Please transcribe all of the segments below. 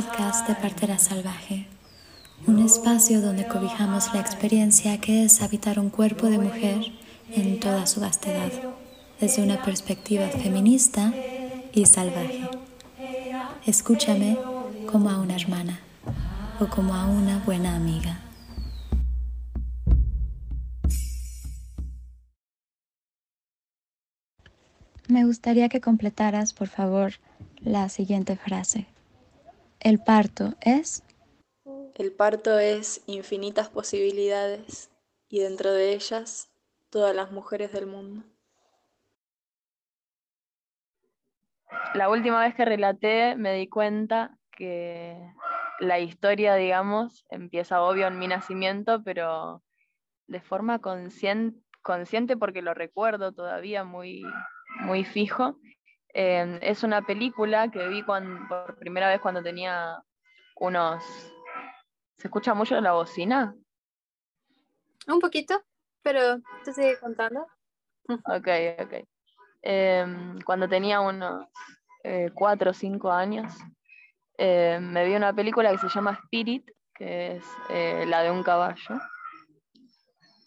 podcast de Partera Salvaje, un espacio donde cobijamos la experiencia que es habitar un cuerpo de mujer en toda su vastedad, desde una perspectiva feminista y salvaje. Escúchame como a una hermana o como a una buena amiga. Me gustaría que completaras, por favor, la siguiente frase. El parto es... El parto es infinitas posibilidades y dentro de ellas todas las mujeres del mundo. La última vez que relaté me di cuenta que la historia, digamos, empieza obvio en mi nacimiento, pero de forma consciente, consciente porque lo recuerdo todavía muy, muy fijo. Eh, es una película que vi por primera vez cuando tenía unos... ¿Se escucha mucho la bocina? Un poquito, pero te sigue contando. Ok, ok. Eh, cuando tenía unos eh, cuatro o cinco años, me vi una película que se llama Spirit, que es la de un caballo.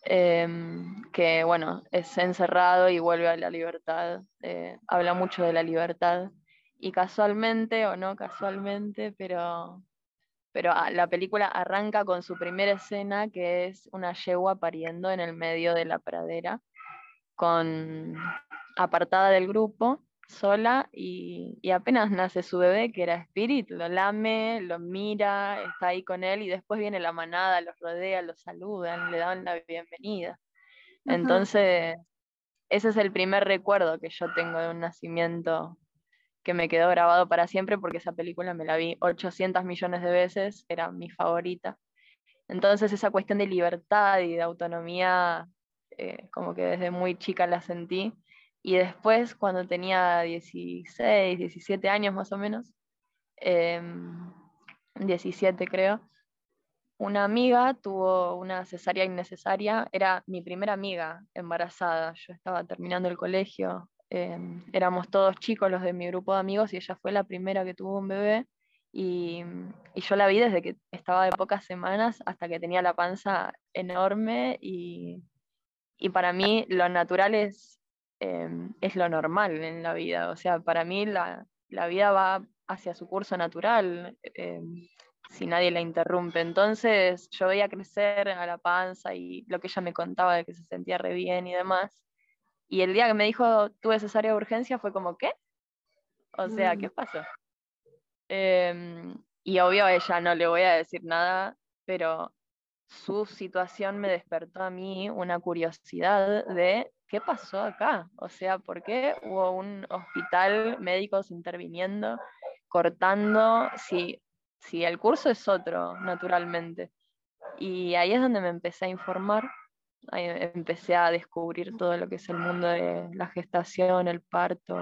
Em, que bueno, es encerrado y vuelve a la libertad, eh, habla mucho de la libertad. Y casualmente, o no casualmente, pero, pero ah, la película arranca con su primera escena, que es una yegua pariendo en el medio de la pradera, con, apartada del grupo, sola y, apenas nace su bebé, que era Spirit, lo lame, lo mira, está ahí con él y después viene la manada, los rodea, los saludan, le dan la bienvenida. Entonces, ese es el primer recuerdo que yo tengo de un nacimiento que me quedó grabado para siempre porque esa película me la vi 800 millones de veces, era mi favorita. Entonces esa cuestión de libertad y de autonomía, eh, como que desde muy chica la sentí y después, cuando tenía 16, 17 años más o menos, 17 em, creo, una amiga tuvo una cesárea innecesaria, era mi primera amiga embarazada, yo estaba terminando el colegio, em, éramos todos chicos los de mi grupo de amigos y ella fue la primera que tuvo un bebé y, y, yo la vi desde que estaba de pocas semanas hasta que tenía la panza enorme y, y para mí lo natural es Em, es lo normal en la vida. O sea, para mí la, vida va hacia su curso natural em, si nadie la interrumpe. Entonces yo veía crecer a la panza y lo que ella me contaba de que se sentía re bien y demás. Y el día que me dijo tuve cesárea de urgencia fue como, ¿qué? O sea, ¿qué mm. pasó? Em, y obvio a ella no le voy a decir nada, pero su situación me despertó a mí una curiosidad de ¿qué pasó acá? O sea, ¿por qué hubo un hospital, médicos interviniendo, cortando, si, si el curso es otro, naturalmente? Y ahí es donde me empecé a informar, ahí empecé a descubrir todo lo que es el mundo de la gestación, el parto,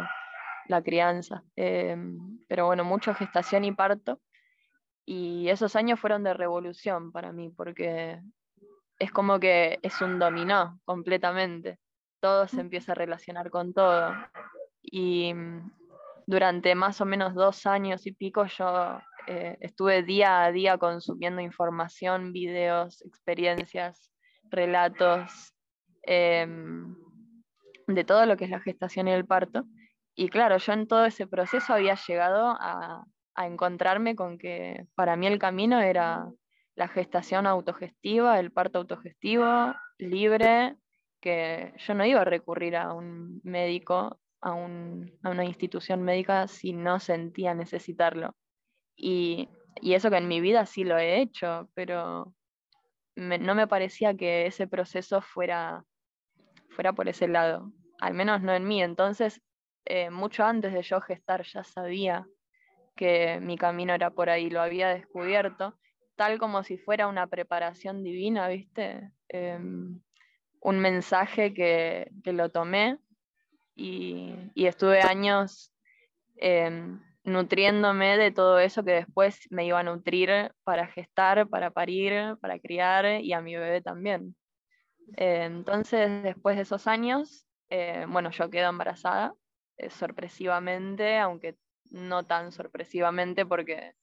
la crianza. Em, pero bueno, mucho gestación y parto. Y esos años fueron de revolución para mí, porque es como que es un dominó completamente todo se empieza a relacionar con todo. Y mm, durante más o menos dos años y pico yo eh, estuve día a día consumiendo información, videos, experiencias, relatos em, de todo lo que es la gestación y el parto. Y claro, yo en todo ese proceso había llegado a, a encontrarme con que para mí el camino era la gestación autogestiva, el parto autogestivo, libre, que yo no iba a recurrir a un médico, a, una institución médica si no sentía necesitarlo. Y, eso que en mi vida sí lo he hecho, pero no me parecía que ese proceso fuera, fuera por ese lado, al menos no en mí. Entonces, eh, mucho antes de yo gestar ya sabía que mi camino era por ahí, lo había descubierto, tal como si fuera una preparación divina, ¿viste? Em, un mensaje que, lo tomé y, estuve años em, nutriéndome de todo eso que después me iba a nutrir para gestar, para parir, para criar y a mi bebé también. Eh, entonces, después de esos años, eh, bueno, yo quedo embarazada eh, sorpresivamente, aunque no tan sorpresivamente porque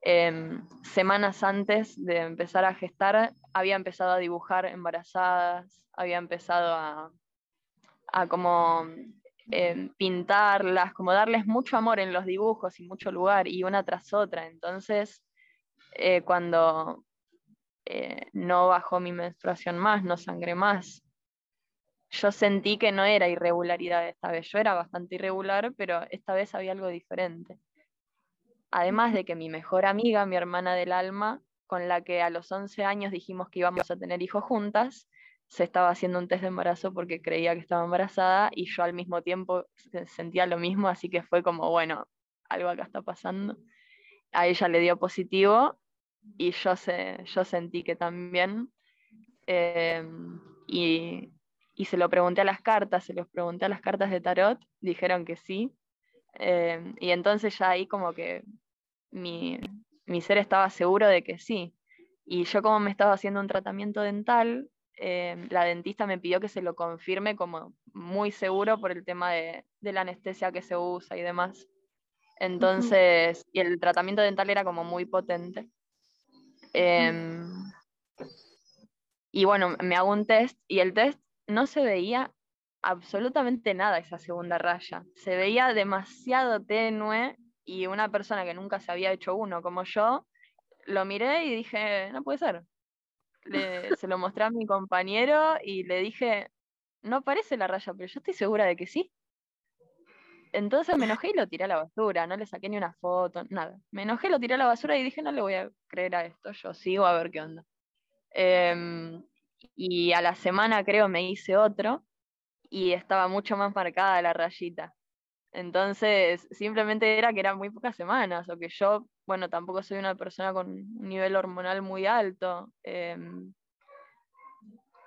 Em, semanas antes de empezar a gestar, había empezado a dibujar embarazadas, había empezado a, como em, pintarlas, como darles mucho amor en los dibujos y mucho lugar, y una tras otra. Entonces, eh, cuando eh, no bajó mi menstruación más, no sangré más, yo sentí que no era irregularidad esta vez. Yo era bastante irregular, pero esta vez había algo diferente. Además de que mi mejor amiga, mi hermana del alma, con la que a los 11 años dijimos que íbamos a tener hijos juntas, se estaba haciendo un test de embarazo porque creía que estaba embarazada y yo al mismo tiempo sentía lo mismo, así que fue como, bueno, algo acá está pasando. A ella le dio positivo y yo, se, yo sentí que también. Em, y, y, se lo pregunté a las cartas, se los pregunté a las cartas de tarot, dijeron que sí. Em, y entonces ya ahí como que mi, mi, ser estaba seguro de que sí. Y yo como me estaba haciendo un tratamiento dental, em, la dentista me pidió que se lo confirme como muy seguro por el tema de, de la anestesia que se usa y demás. Entonces, y el tratamiento dental era como muy potente. Em, y bueno, me hago un test y el test no se veía absolutamente nada esa segunda raya. Se veía demasiado tenue y una persona que nunca se había hecho uno como yo, lo miré y dije, no puede ser. se lo mostré a mi compañero y le dije, no parece la raya, pero yo estoy segura de que sí. Entonces me enojé y lo tiré a la basura, no le saqué ni una foto, nada. Me enojé, lo tiré a la basura y dije, no le voy a creer a esto, yo sigo a ver qué onda. Em, y a la semana creo me hice otro y estaba mucho más marcada la rayita. Entonces, simplemente era que eran muy pocas semanas, o que yo, bueno, tampoco soy una persona con un nivel hormonal muy alto. Em,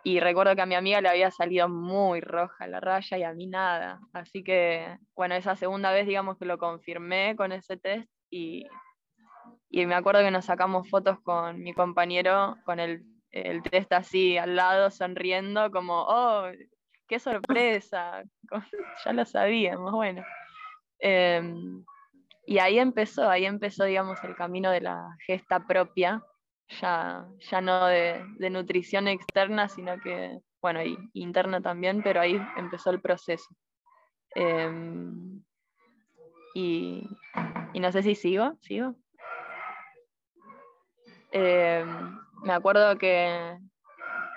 y recuerdo que a mi amiga le había salido muy roja la raya y a mí nada. Así que, bueno, esa segunda vez, digamos que lo confirmé con ese test y, y me acuerdo que nos sacamos fotos con mi compañero con el, el test así al lado, sonriendo, como, oh, qué sorpresa, ya lo sabíamos, bueno. Em, y ahí empezó, ahí empezó, digamos, el camino de la gesta propia, ya, ya no de, nutrición externa, sino que, bueno, y, interna también, pero ahí empezó el proceso. Em, y, no sé si sigo, sigo. Em, me acuerdo que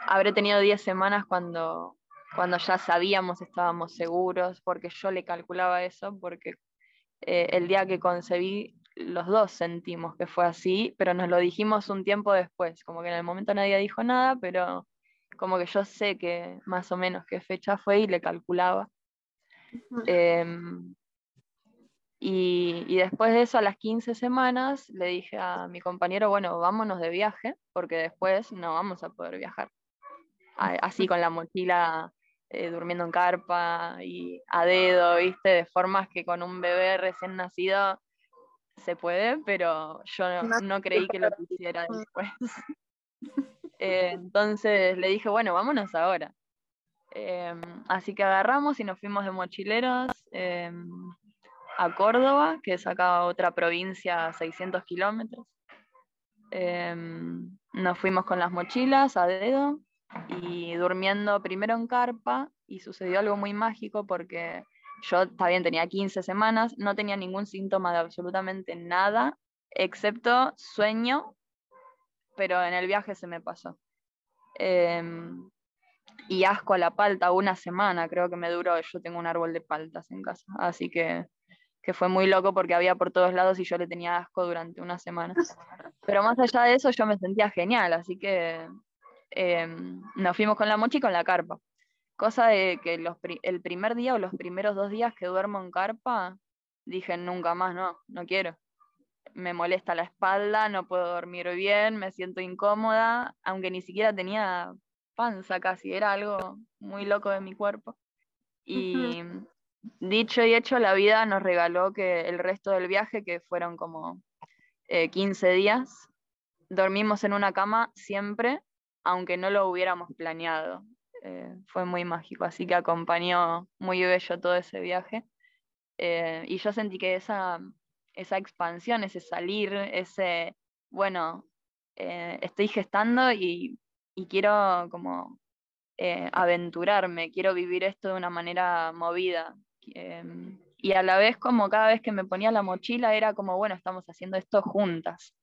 habré tenido 10 semanas cuando, cuando ya sabíamos, estábamos seguros, porque yo le calculaba eso, porque eh, el día que concebí los dos sentimos que fue así, pero nos lo dijimos un tiempo después, como que en el momento nadie dijo nada, pero como que yo sé que más o menos qué fecha fue y le calculaba. Em, y, y, después de eso, a las 15 semanas, le dije a mi compañero, bueno, vámonos de viaje, porque después no vamos a poder viajar. Así con la mochila eh, durmiendo en carpa y a dedo, ¿viste? De formas que con un bebé recién nacido se puede, pero yo no, creí que lo quisiera después. Eh, entonces le dije, bueno, vámonos ahora. Em, así que agarramos y nos fuimos de mochileros em, a Córdoba, que es acá otra provincia a 600 kilómetros. Em, nos fuimos con las mochilas a dedo y durmiendo primero en carpa y sucedió algo muy mágico porque yo también tenía 15 semanas, no tenía ningún síntoma de absolutamente nada, excepto sueño, pero en el viaje se me pasó. Em, y asco a la palta, una semana creo que me duró, yo tengo un árbol de paltas en casa, así que, que fue muy loco porque había por todos lados y yo le tenía asco durante una semana. Pero más allá de eso yo me sentía genial, así que em, nos fuimos con la mochi y con la carpa. Cosa de que el primer día o los primeros dos días que duermo en carpa, dije nunca más, no, no quiero. Me molesta la espalda, no puedo dormir bien, me siento incómoda, aunque ni siquiera tenía panza casi, era algo muy loco de mi cuerpo. Y dicho y hecho, la vida nos regaló que el resto del viaje, que fueron como 15 eh, días, dormimos en una cama siempre, aunque no lo hubiéramos planeado. Eh, fue muy mágico, así que acompañó muy bello todo ese viaje. Eh, y yo sentí que esa, esa expansión, ese salir, ese, bueno, eh, estoy gestando y, quiero como aventurarme, quiero vivir esto de una manera movida. Y a la vez como cada vez que me ponía la mochila era como, bueno, estamos haciendo esto juntas.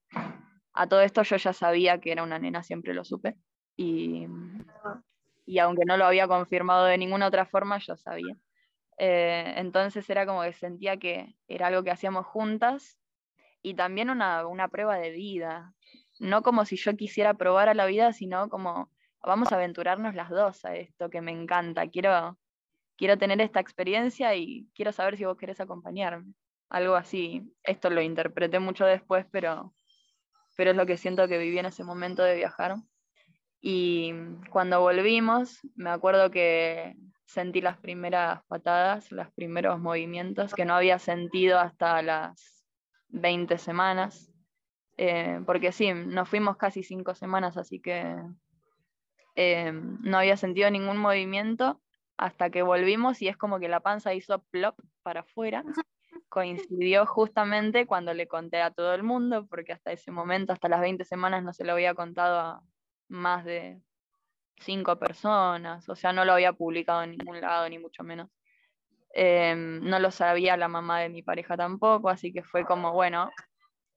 A todo esto yo ya sabía que era una nena, siempre lo supe. Y, y aunque no lo había confirmado de ninguna otra forma, yo sabía. Eh, entonces era como que sentía que era algo que hacíamos juntas y también una, una prueba de vida. No como si yo quisiera probar a la vida, sino como vamos a aventurarnos las dos a esto que me encanta. Quiero, quiero tener esta experiencia y quiero saber si vos querés acompañarme. Algo así. Esto lo interpreté mucho después, pero, pero es lo que siento que viví en ese momento de viajar. Y cuando volvimos, me acuerdo que sentí las primeras patadas, los primeros movimientos que no había sentido hasta las 20 semanas. Eh, porque sí, nos fuimos casi cinco semanas, así que eh, no había sentido ningún movimiento hasta que volvimos y es como que la panza hizo plop para afuera. Coincidió justamente cuando le conté a todo el mundo, porque hasta ese momento, hasta las 20 semanas, no se lo había contado a, más de cinco personas, o sea, no lo había publicado en ningún lado, ni mucho menos. Em, no lo sabía la mamá de mi pareja tampoco, así que fue como, bueno,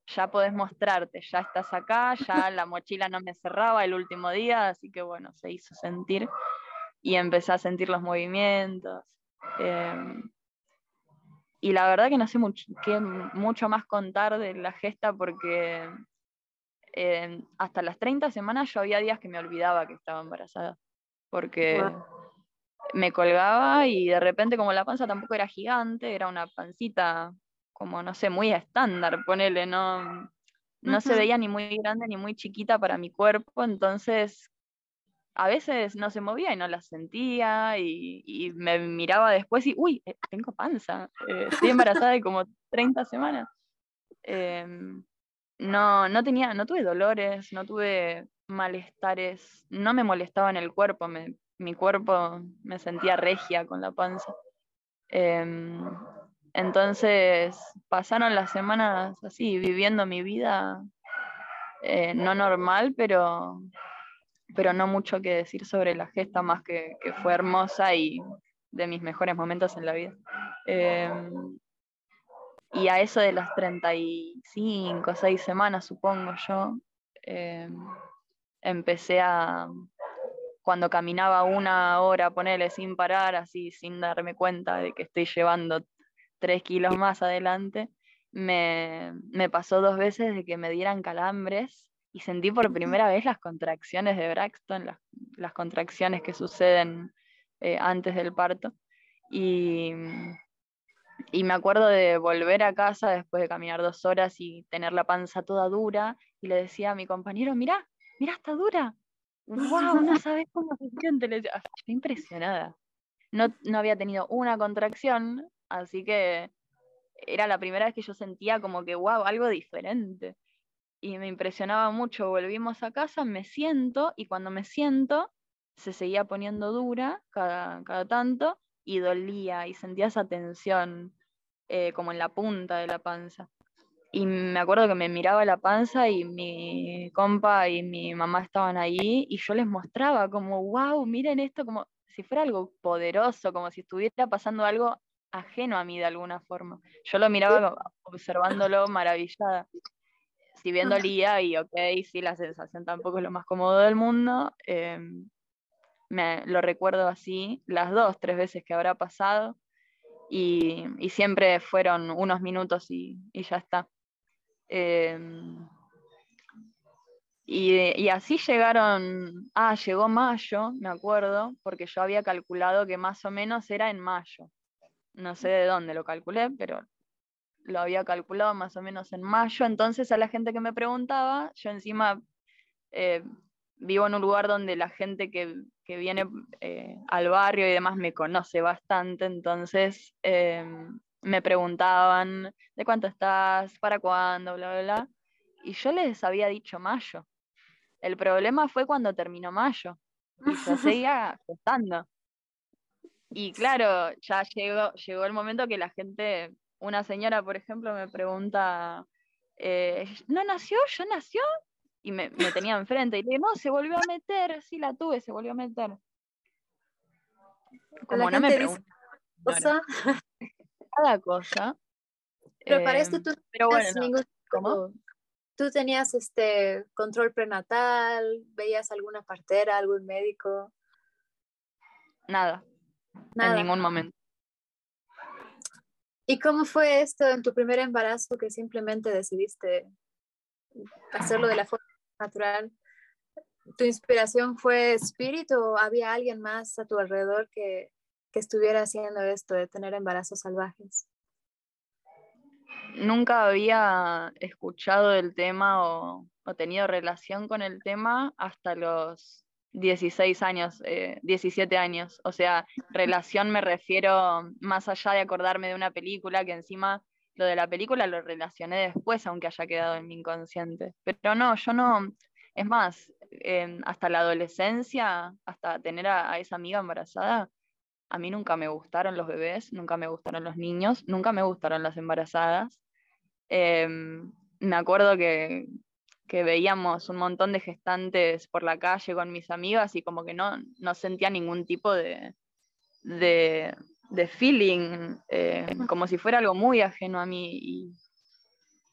ya podés mostrarte, ya estás acá, ya la mochila no me cerraba el último día, así que bueno, se hizo sentir y empecé a sentir los movimientos. Em, y la verdad que no sé mucho, qué mucho más contar de la gesta porque hasta las 30 semanas yo había días que me olvidaba que estaba embarazada, porque me colgaba y de repente como la panza tampoco era gigante, era una pancita como, no sé, muy estándar, ponele, no, no se veía ni muy grande ni muy chiquita para mi cuerpo, entonces a veces no se movía y no la sentía y, me miraba después y, uy, eh, tengo panza, eh, estoy embarazada de como 30 semanas. Em, no, no tenía, no tuve dolores, no tuve malestares, no me molestaba en el cuerpo, mi cuerpo me sentía regia con la panza. Em, entonces pasaron las semanas así, viviendo mi vida eh, no normal, pero, pero no mucho que decir sobre la gesta, más que, que fue hermosa y de mis mejores momentos en la vida. Em, y a eso de las 35, 6 semanas, supongo yo, eh, empecé a, cuando caminaba una hora, ponerle sin parar, así sin darme cuenta de que estoy llevando 3 kilos más adelante, me, pasó dos veces de que me dieran calambres y sentí por primera vez las contracciones de Braxton, las, contracciones que suceden eh, antes del parto. Y, y me acuerdo de volver a casa después de caminar dos horas y tener la panza toda dura y le decía a mi compañero, mira, mira, está dura. ¡Wow! No sabes cómo se siente. Le decía, ah, estoy impresionada. No, no había tenido una contracción, así que era la primera vez que yo sentía como que, wow, algo diferente. Y me impresionaba mucho. Volvimos a casa, me siento y cuando me siento se seguía poniendo dura cada, cada tanto y dolía y sentía esa tensión eh, como en la punta de la panza. Y me acuerdo que me miraba la panza y mi compa y mi mamá estaban ahí y yo les mostraba como, wow, miren esto como si fuera algo poderoso, como si estuviera pasando algo ajeno a mí de alguna forma. Yo lo miraba observándolo maravillada. Si bien dolía y ok, sí, la sensación tampoco es lo más cómodo del mundo, em, me lo recuerdo así las dos, tres veces que habrá pasado y, siempre fueron unos minutos y, ya está. Em, y, así llegaron, ah, llegó mayo, me acuerdo, porque yo había calculado que más o menos era en mayo. No sé de dónde lo calculé, pero lo había calculado más o menos en mayo. Entonces a la gente que me preguntaba, yo encima eh, vivo en un lugar donde la gente que, viene eh, al barrio y demás me conoce bastante, entonces em, me preguntaban de cuánto estás, para cuándo, bla, bla, bla. Y yo les había dicho mayo. El problema fue cuando terminó mayo y se seguía gestando. Y claro, ya llegó, llegó el momento que la gente una señora, por ejemplo, me pregunta, eh, ¿no nació? ¿Ya nació? Y me, tenía enfrente y le digo, no, se volvió a meter, sí la tuve, se volvió a meter. Como no me pregunta. Cada cosa. Pero para esto tú pero bueno, ¿Cómo? ¿Tú tenías este control prenatal? ¿Veías alguna partera, algún médico? Nada. En ningún momento. ¿Y cómo fue esto en tu primer embarazo que simplemente decidiste hacerlo de la forma natural? ¿Tu inspiración fue espíritu o había alguien más a tu alrededor que, que estuviera haciendo esto de tener embarazos salvajes? Nunca había escuchado el tema o, o tenido relación con el tema hasta los 16 años, 17 eh, años. O sea, relación me refiero más allá de acordarme de una película, que encima lo de la película lo relacioné después, aunque haya quedado en mi inconsciente. Pero no, yo no, es más, hasta la adolescencia, hasta tener a, esa amiga embarazada, a mí nunca me gustaron los bebés, nunca me gustaron los niños, nunca me gustaron las embarazadas. Em, me acuerdo que, que veíamos un montón de gestantes por la calle con mis amigas y como que no, no sentía ningún tipo de, de, feeling, eh, como si fuera algo muy ajeno a mí. Y,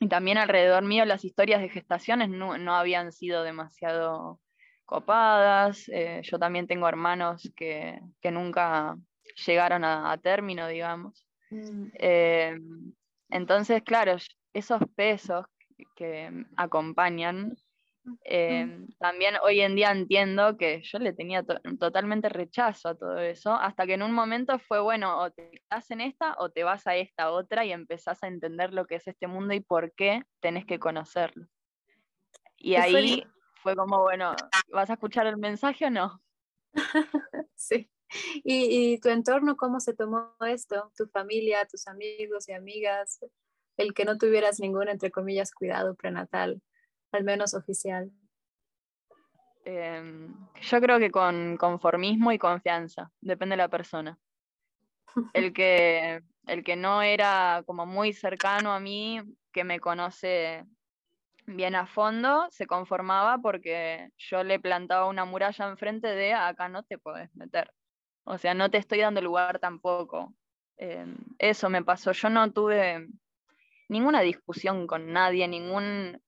también alrededor mío las historias de gestaciones no, habían sido demasiado copadas. Eh, yo también tengo hermanos que, nunca llegaron a, término, digamos. Mm. Eh, entonces, claro, esos pesos que acompañan. Eh, también hoy en día entiendo que yo le tenía totalmente rechazo a todo eso, hasta que en un momento fue, bueno, o te quedas en esta o te vas a esta otra y empezás a entender lo que es este mundo y por qué tenés que conocerlo. Y ahí fue como, bueno, ¿vas a escuchar el mensaje o no? sí. ¿Y, ¿Y, tu entorno cómo se tomó esto? ¿Tu familia, tus amigos y amigas? el que no tuvieras ningún, entre comillas, cuidado prenatal, al menos oficial? Em, yo creo que con conformismo y confianza, depende de la persona. El que, el que no era como muy cercano a mí, que me conoce bien a fondo, se conformaba porque yo le plantaba una muralla enfrente de acá no te puedes meter. O sea, no te estoy dando lugar tampoco. Em, eso me pasó. Yo no tuve ninguna discusión con nadie, ningún,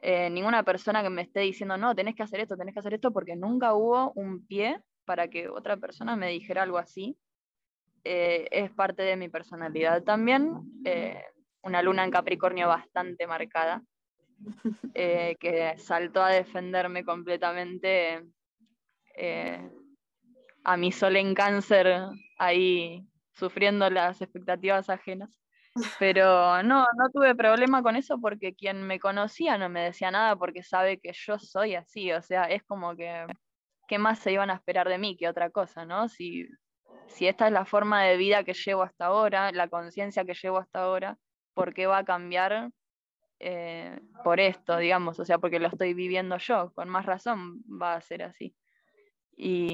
eh, ninguna persona que me esté diciendo, no, tenés que hacer esto, tenés que hacer esto, porque nunca hubo un pie para que otra persona me dijera algo así. Eh, es parte de mi personalidad también, eh, una luna en Capricornio bastante marcada, que saltó a defenderme completamente a mi sol en cáncer ahí sufriendo las expectativas ajenas. Pero no, no tuve problema con eso porque quien me conocía no me decía nada porque sabe que yo soy así, o sea, es como que, ¿qué más se iban a esperar de mí que otra cosa, no? Si, si esta es la forma de vida que llevo hasta ahora, la conciencia que llevo hasta ahora, ¿por qué va a cambiar eh, por esto, digamos? O sea, porque lo estoy viviendo yo, con más razón va a ser así.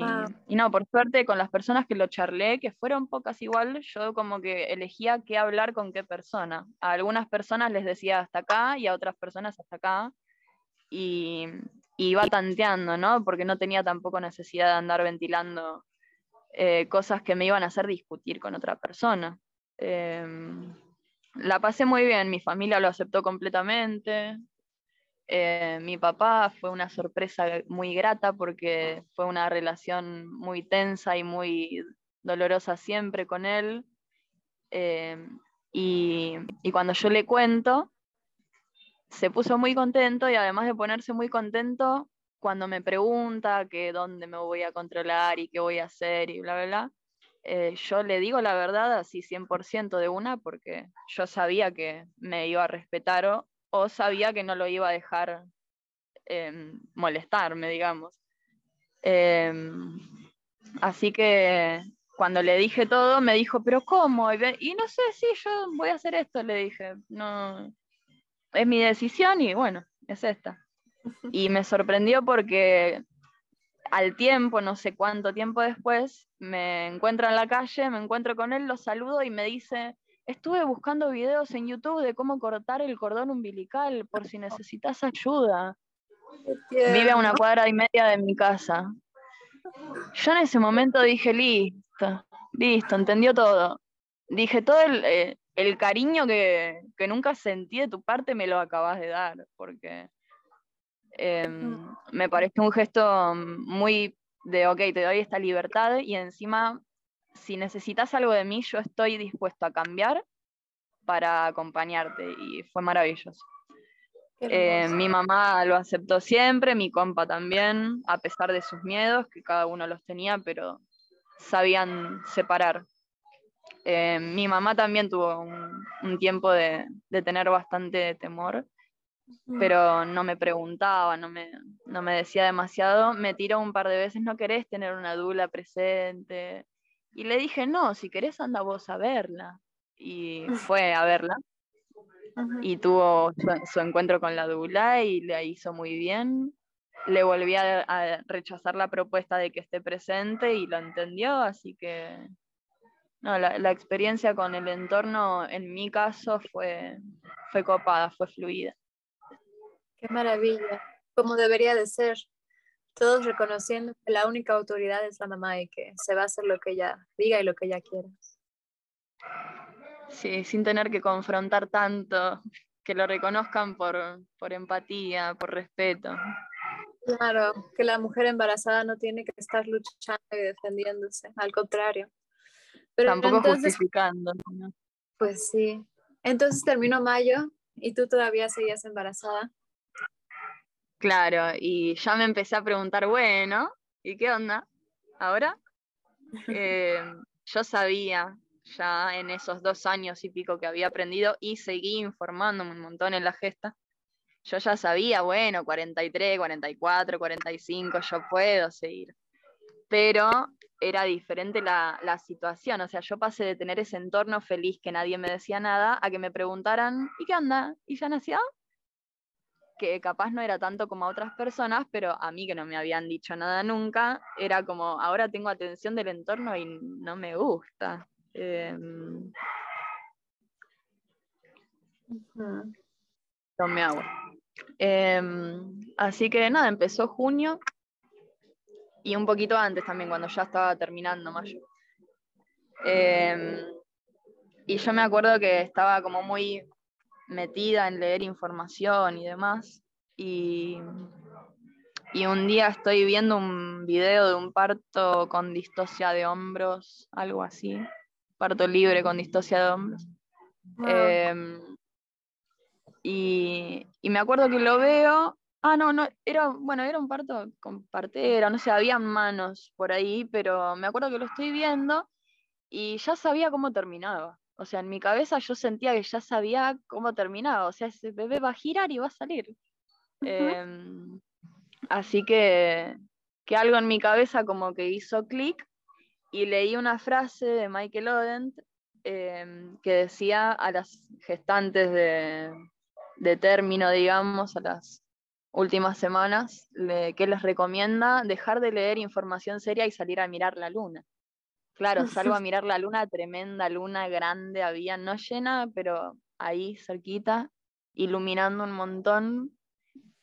Ah. Y, no, por suerte con las personas que lo charlé, que fueron pocas igual, yo como que elegía qué hablar con qué persona. A algunas personas les decía hasta acá y a otras personas hasta acá. Y, iba tanteando, ¿no? Porque no tenía tampoco necesidad de andar ventilando eh, cosas que me iban a hacer discutir con otra persona. Em, la pasé muy bien, mi familia lo aceptó completamente, eh, mi papá fue una sorpresa muy grata porque fue una relación muy tensa y muy dolorosa siempre con él. Eh, y, cuando yo le cuento, se puso muy contento y además de ponerse muy contento, cuando me pregunta que dónde me voy a controlar y qué voy a hacer y bla, bla, bla, eh, yo le digo la verdad así 100% de una porque yo sabía que me iba a respetar o, sabía que no lo iba a dejar em, molestarme, digamos. Em, así que cuando le dije todo, me dijo, pero ¿cómo? Y no sé si yo voy a hacer esto, le dije, no, es mi decisión y bueno, es esta. Y me sorprendió porque al tiempo, no sé cuánto tiempo después, me encuentro en la calle, me encuentro con él, lo saludo y me dice, estuve buscando videos en YouTube de cómo cortar el cordón umbilical por si necesitas ayuda. Vive a una cuadra y media de mi casa. Yo en ese momento dije, listo, listo, entendió todo. Dije, todo el, eh, cariño que, nunca sentí de tu parte me lo acabas de dar, porque em, me parece un gesto muy de, ok, te doy esta libertad y encima, si necesitas algo de mí, yo estoy dispuesto a cambiar para acompañarte y fue maravilloso. Eh, mi mamá lo aceptó siempre, mi compa también, a pesar de sus miedos, que cada uno los tenía, pero sabían separar. Eh, mi mamá también tuvo un, tiempo de, tener bastante temor, pero no me preguntaba, no me, no me decía demasiado. Me tiró un par de veces, ¿no querés tener una dula presente? Y le dije, no, si querés anda vos a verla. Y fue a verla y tuvo su, encuentro con la Dula y le hizo muy bien. Le volví a, rechazar la propuesta de que esté presente y lo entendió, así que no, la, la, experiencia con el entorno en mi caso fue, fue copada, fue fluida. Qué maravilla, como debería de ser. Todos reconociendo que la única autoridad es la mamá y que se va a hacer lo que ella diga y lo que ella quiera. Sí, sin tener que confrontar tanto, que lo reconozcan por, empatía, por respeto. Claro, que la mujer embarazada no tiene que estar luchando y defendiéndose, al contrario. Pero Tampoco justificando. Pues sí. Entonces terminó mayo y tú todavía seguías embarazada. Claro, y ya me empecé a preguntar, bueno, ¿y qué onda? ¿Ahora? Eh, yo sabía ya en esos dos años y pico que había aprendido y seguí informándome un montón en la gesta, yo ya sabía, bueno, 43, 44, 45, yo puedo seguir. Pero era diferente la, la, situación, o sea, yo pasé de tener ese entorno feliz que nadie me decía nada a que me preguntaran, ¿y qué anda? ¿Y ya nació? Que capaz no era tanto como a otras personas, pero a mí que no me habían dicho nada nunca, era como, ahora tengo atención del entorno y no me gusta. Em, Tome agua. Em, así que nada, empezó junio y un poquito antes también, cuando ya estaba terminando mayo. Em, y yo me acuerdo que estaba como muy metida en leer información y demás. Y, y un día estoy viendo un video de un parto con distosia de hombros, algo así parto libre con distosia de hombros. Em, y, me acuerdo que lo veo. Ah, no, no, era, bueno, era un parto con partera, no sé, había manos por ahí, pero me acuerdo que lo estoy viendo y ya sabía cómo terminaba. O sea, en mi cabeza yo sentía que ya sabía cómo terminaba. O sea, ese bebé va a girar y va a salir. Em, así que, que algo en mi cabeza como que hizo clic y leí una frase de Michael Odent em, que decía a las gestantes de, término, digamos, a las últimas semanas, que les recomienda dejar de leer información seria y salir a mirar la luna. Claro, salgo a mirar la luna, tremenda luna grande había, no llena, pero ahí cerquita, iluminando un montón.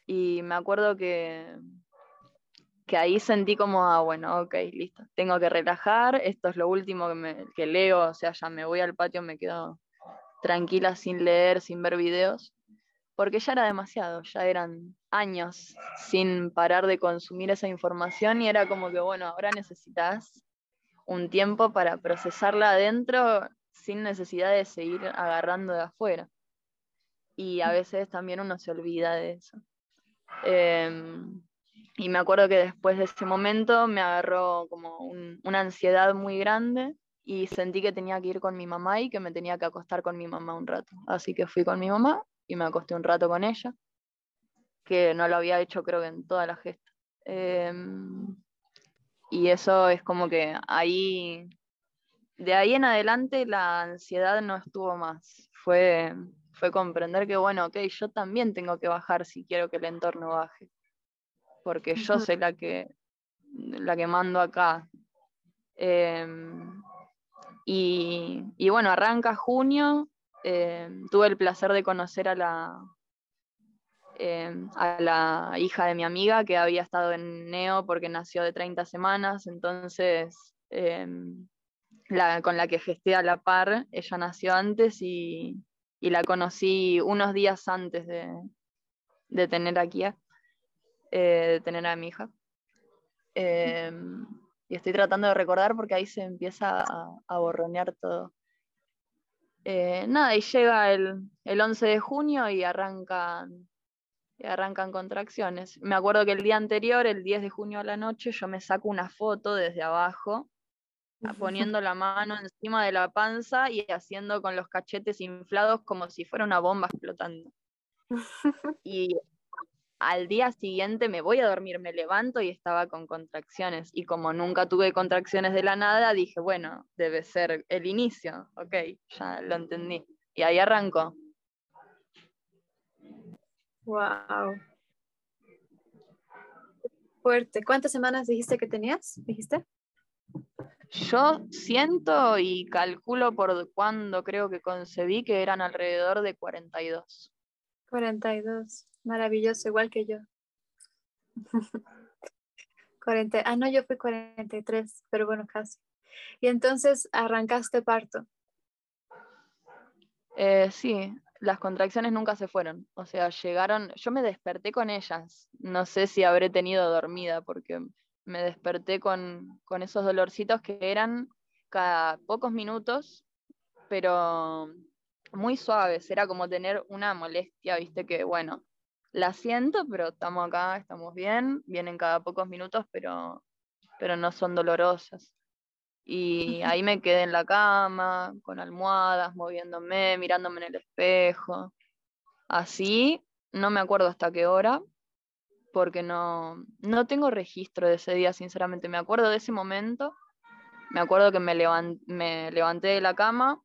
Y me acuerdo que, que ahí sentí como, ah, bueno, ok, listo, tengo que relajar, esto es lo último que, me, que leo, o sea, ya me voy al patio, me quedo tranquila sin leer, sin ver videos, porque ya era demasiado, ya eran años sin parar de consumir esa información y era como que, bueno, ahora necesitas un tiempo para procesarla adentro sin necesidad de seguir agarrando de afuera. Y a veces también uno se olvida de eso. Em, y me acuerdo que después de ese momento me agarró como una ansiedad muy grande y sentí que tenía que ir con mi mamá y que me tenía que acostar con mi mamá un rato. Así que fui con mi mamá y me acosté un rato con ella, que no lo había hecho creo que en toda la gesta. Em, y eso es como que ahí, de ahí en adelante la ansiedad no estuvo más. Fue, fue comprender que, bueno, ok, yo también tengo que bajar si quiero que el entorno baje porque yo soy la que, la que mando acá. Em, y, bueno, arranca junio, eh, tuve el placer de conocer a la, eh, a la hija de mi amiga que había estado en Neo porque nació de 30 semanas, entonces la, con la que gesté a la par, ella nació antes y, la conocí unos días antes de, tener aquí, de tener a mi hija. Em, y estoy tratando de recordar porque ahí se empieza a, borronear todo. Eh, nada, y llega el, 11 de junio y arrancan, y arrancan contracciones. Me acuerdo que el día anterior, el 10 de junio a la noche, yo me saco una foto desde abajo, poniendo la mano encima de la panza y haciendo con los cachetes inflados como si fuera una bomba explotando. Y al día siguiente me voy a dormir, me levanto y estaba con contracciones. Y como nunca tuve contracciones de la nada, dije, bueno, debe ser el inicio. Ok, ya lo entendí. Y ahí arrancó. Wow. Fuerte. ¿Cuántas semanas dijiste que tenías? ¿Dijiste? Yo siento y calculo por cuándo creo que concebí que eran alrededor de 42. 42. Maravilloso, igual que yo. 40, ah, no, yo fui 43, pero bueno, casi. Y entonces arrancaste parto. Eh, sí, las contracciones nunca se fueron. O sea, llegaron, yo me desperté con ellas. No sé si habré tenido dormida porque me desperté con, con esos dolorcitos que eran cada pocos minutos, pero muy suaves. Era como tener una molestia, viste, que bueno, la siento, pero estamos acá, estamos bien, vienen cada pocos minutos, pero, pero no son dolorosas. Y ahí me quedé en la cama, con almohadas, moviéndome, mirándome en el espejo. Así, no me acuerdo hasta qué hora, porque no, no tengo registro de ese día, sinceramente. Me acuerdo de ese momento, me acuerdo que me, me levanté de la cama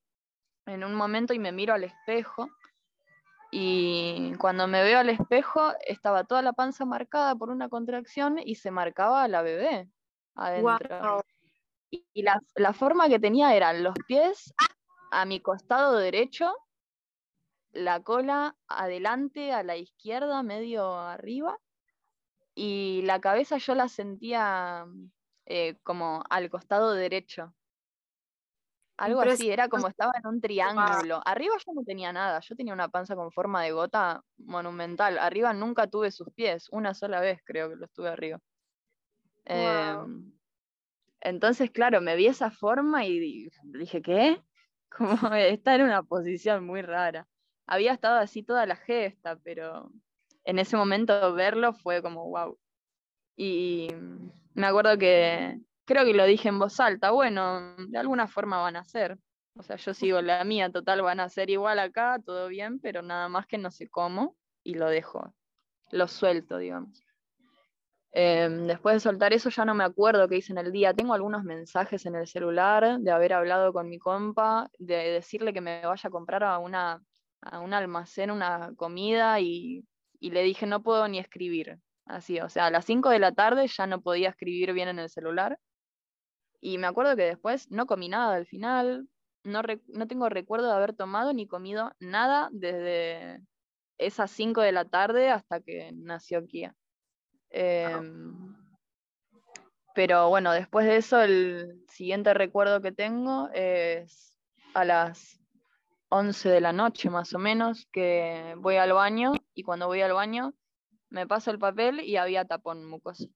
en un momento y me miro al espejo y cuando me veo al espejo, estaba toda la panza marcada por una contracción y se marcaba a la bebé adentro. Y, la, la, forma que tenía eran los pies a mi costado derecho, la cola adelante, a la izquierda, medio arriba, y la cabeza yo la sentía eh, como al costado derecho. Algo así, era como estaba en un triángulo. Arriba yo no tenía nada, yo tenía una panza con forma de gota monumental. Arriba nunca tuve sus pies, una sola vez creo que lo estuve arriba. Entonces, claro, me vi esa forma y dije, ¿qué? Como estar en una posición muy rara. Había estado así toda la gesta, pero en ese momento verlo fue como, wow. Y me acuerdo que creo que lo dije en voz alta, bueno, de alguna forma van a ser. O sea, yo sigo la mía, total, van a ser igual acá, todo bien, pero nada más que no sé cómo y lo dejo, lo suelto, digamos. Em, después de soltar eso ya no me acuerdo qué hice en el día. Tengo algunos mensajes en el celular de haber hablado con mi compa, de decirle que me vaya a comprar a, una, a un almacén una comida y, le dije no puedo ni escribir. Así, o sea, a las 5 de la tarde ya no podía escribir bien en el celular y me acuerdo que después no comí nada al final, no, no tengo recuerdo de haber tomado ni comido nada desde esas 5 de la tarde hasta que nació Kia. Em, pero bueno, después de eso, el siguiente recuerdo que tengo es a las 11 de la noche más o menos, que voy al baño y cuando voy al baño me paso el papel y había tapón mucoso.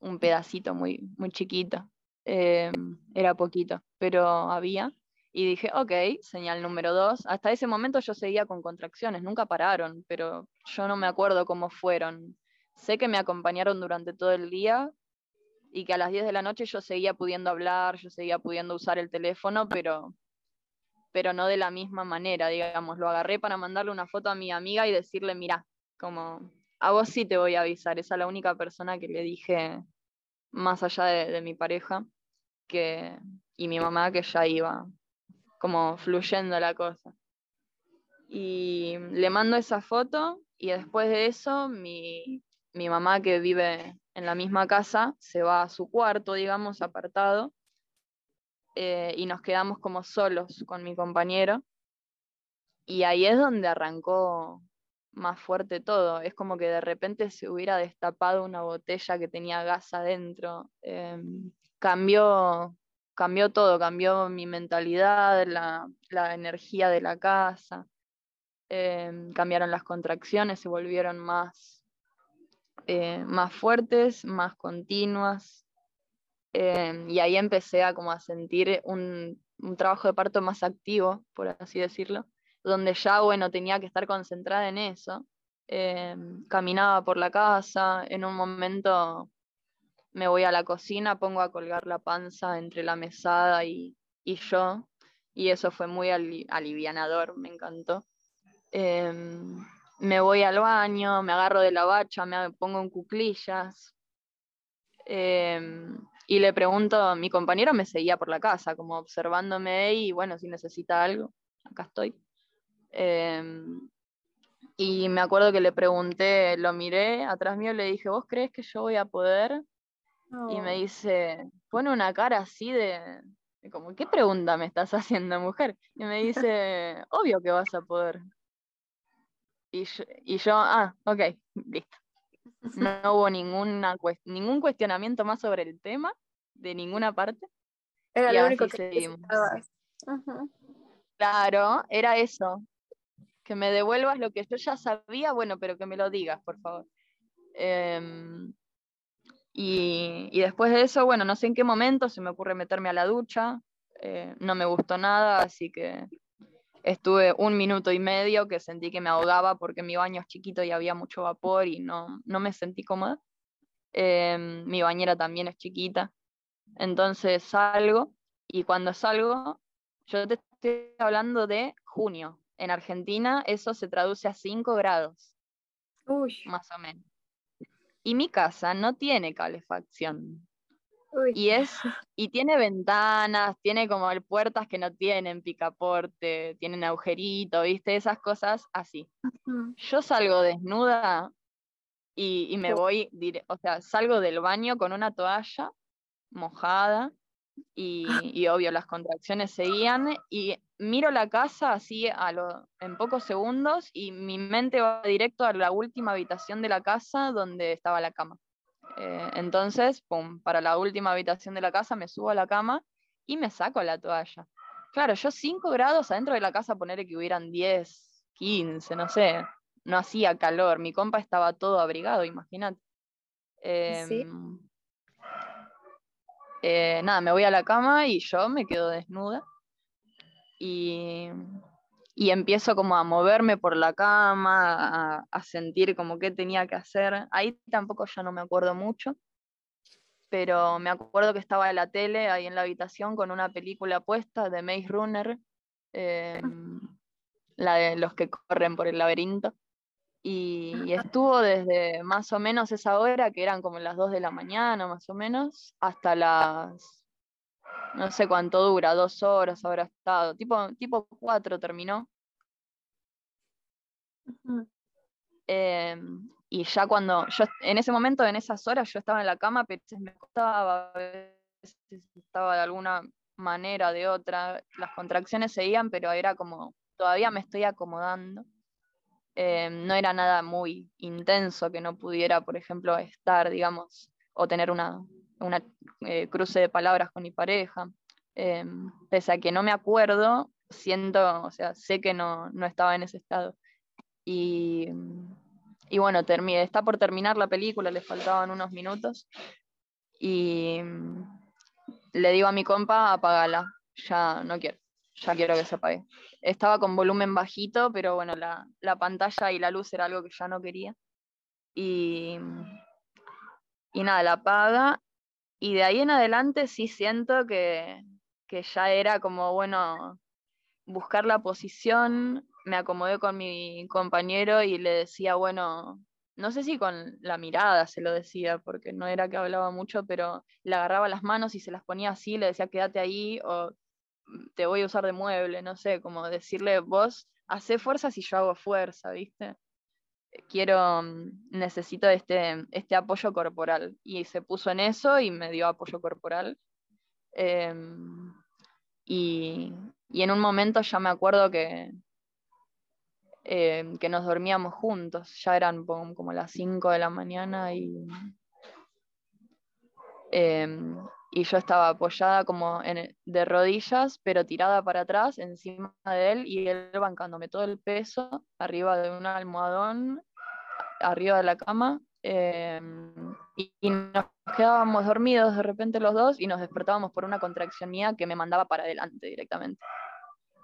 Un pedacito muy, muy chiquito. Eh, era poquito, pero había. Y dije, ok, señal número dos. Hasta ese momento yo seguía con contracciones, nunca pararon, pero yo no me acuerdo cómo fueron. Sé que me acompañaron durante todo el día y que a las 10 de la noche yo seguía pudiendo hablar, yo seguía pudiendo usar el teléfono, pero, pero no de la misma manera, digamos. Lo agarré para mandarle una foto a mi amiga y decirle, mira, como a vos sí te voy a avisar. Esa es la única persona que le dije más allá de mi pareja que, y mi mamá que ya iba como fluyendo la cosa. Y le mando esa foto y después de eso mi, mi mamá que vive en la misma casa se va a su cuarto, digamos, apartado. eh, y nos quedamos como solos con mi compañero. Y ahí es donde arrancó más fuerte todo. Es como que de repente se hubiera destapado una botella que tenía gas adentro. Em, cambió, cambió todo, cambió mi mentalidad, la, la energía de la casa. Em, cambiaron las contracciones, se volvieron más, eh, más fuertes, más continuas. Em, y ahí empecé a, como a sentir un, un trabajo de parto más activo, por así decirlo donde ya, bueno, tenía que estar concentrada en eso. Em, caminaba por la casa, en un momento me voy a la cocina, pongo a colgar la panza entre la mesada y, yo, y eso fue muy alivianador, me encantó. Me voy al baño, me agarro de la bacha, me pongo en cuclillas. Em, y le pregunto, mi compañero me seguía por la casa, como observándome y bueno, si necesita algo, acá estoy. Em, y me acuerdo que le pregunté, lo miré atrás mío le dije, ¿vos crees que yo voy a poder? Y me dice, pone una cara así de, como, ¿qué pregunta me estás haciendo, mujer? Y me dice, obvio que vas a poder. Y yo, y yo ah, ok, listo. No hubo ninguna ningún cuestionamiento más sobre el tema, de ninguna parte. Era lo único que seguimos. Claro, era eso que me devuelvas lo que yo ya sabía, bueno, pero que me lo digas, por favor. Em, y, después de eso, bueno, no sé en qué momento se me ocurre meterme a la ducha, eh, no me gustó nada, así que estuve un minuto y medio que sentí que me ahogaba porque mi baño es chiquito y había mucho vapor y no, no me sentí cómoda. Em, mi bañera también es chiquita. Entonces salgo y cuando salgo, yo te estoy hablando de junio, en Argentina eso se traduce a 5 grados. Más o menos. Y mi casa no tiene calefacción. Y es, y tiene ventanas, tiene como puertas que no tienen picaporte, tienen agujerito, ¿viste? Esas cosas así. Yo salgo desnuda y, y me voy, o sea, salgo del baño con una toalla mojada y, y, obvio las contracciones seguían y miro la casa así a lo, en pocos segundos y mi mente va directo a la última habitación de la casa donde estaba la cama. Eh, entonces, pum, para la última habitación de la casa me subo a la cama y me saco la toalla. Claro, yo 5 grados adentro de la casa, poner que hubieran 10, 15, no sé, no hacía calor, mi compa estaba todo abrigado, imagínate. ¿Sí? Em, eh, nada, me voy a la cama y yo me quedo desnuda y, empiezo como a moverme por la cama, a, sentir como qué tenía que hacer. Ahí tampoco ya no me acuerdo mucho, pero me acuerdo que estaba en la tele ahí en la habitación con una película puesta de Maze Runner, em, la de los que corren por el laberinto. Y, y, estuvo desde más o menos esa hora, que eran como las 2 de la mañana más o menos, hasta las no sé cuánto dura, dos horas habrá estado, tipo, tipo cuatro terminó. Em, y ya cuando, yo en ese momento, en esas horas, yo estaba en la cama, pero me costaba, a veces estaba de alguna manera, de otra, las contracciones seguían, pero era como, todavía me estoy acomodando. Em, no era nada muy intenso que no pudiera, por ejemplo, estar, digamos, o tener una, una eh, cruce de palabras con mi pareja. Em, pese a que no me acuerdo, siento, o sea, sé que no, estaba en ese estado. Y, y bueno, terminé, está por terminar la película, le faltaban unos minutos. Y le digo a mi compa, apagala, ya no quiero, ya quiero que se apague. Estaba con volumen bajito, pero bueno, la, la pantalla y la luz era algo que ya no quería. Y, y nada, la apaga y de ahí en adelante sí siento que, ya era como, bueno, buscar la posición, me acomodé con mi compañero y le decía, bueno, no sé si con la mirada se lo decía, porque no era que hablaba mucho, pero le agarraba las manos y se las ponía así, le decía, quédate ahí o te voy a usar de mueble, no sé, como decirle, vos hace fuerza si yo hago fuerza, ¿viste? Quiero, mm, necesito este, este apoyo corporal. Y se puso en eso y me dio apoyo corporal. Em, Y, en un momento ya me acuerdo que, eh, que nos dormíamos juntos, ya eran como las 5 de la mañana y, em, y yo estaba apoyada como de rodillas, pero tirada para atrás encima de él y él bancándome todo el peso arriba de un almohadón, arriba de la cama. Em, y, nos quedábamos dormidos de repente los dos y nos despertábamos por una contracción mía que me mandaba para adelante directamente.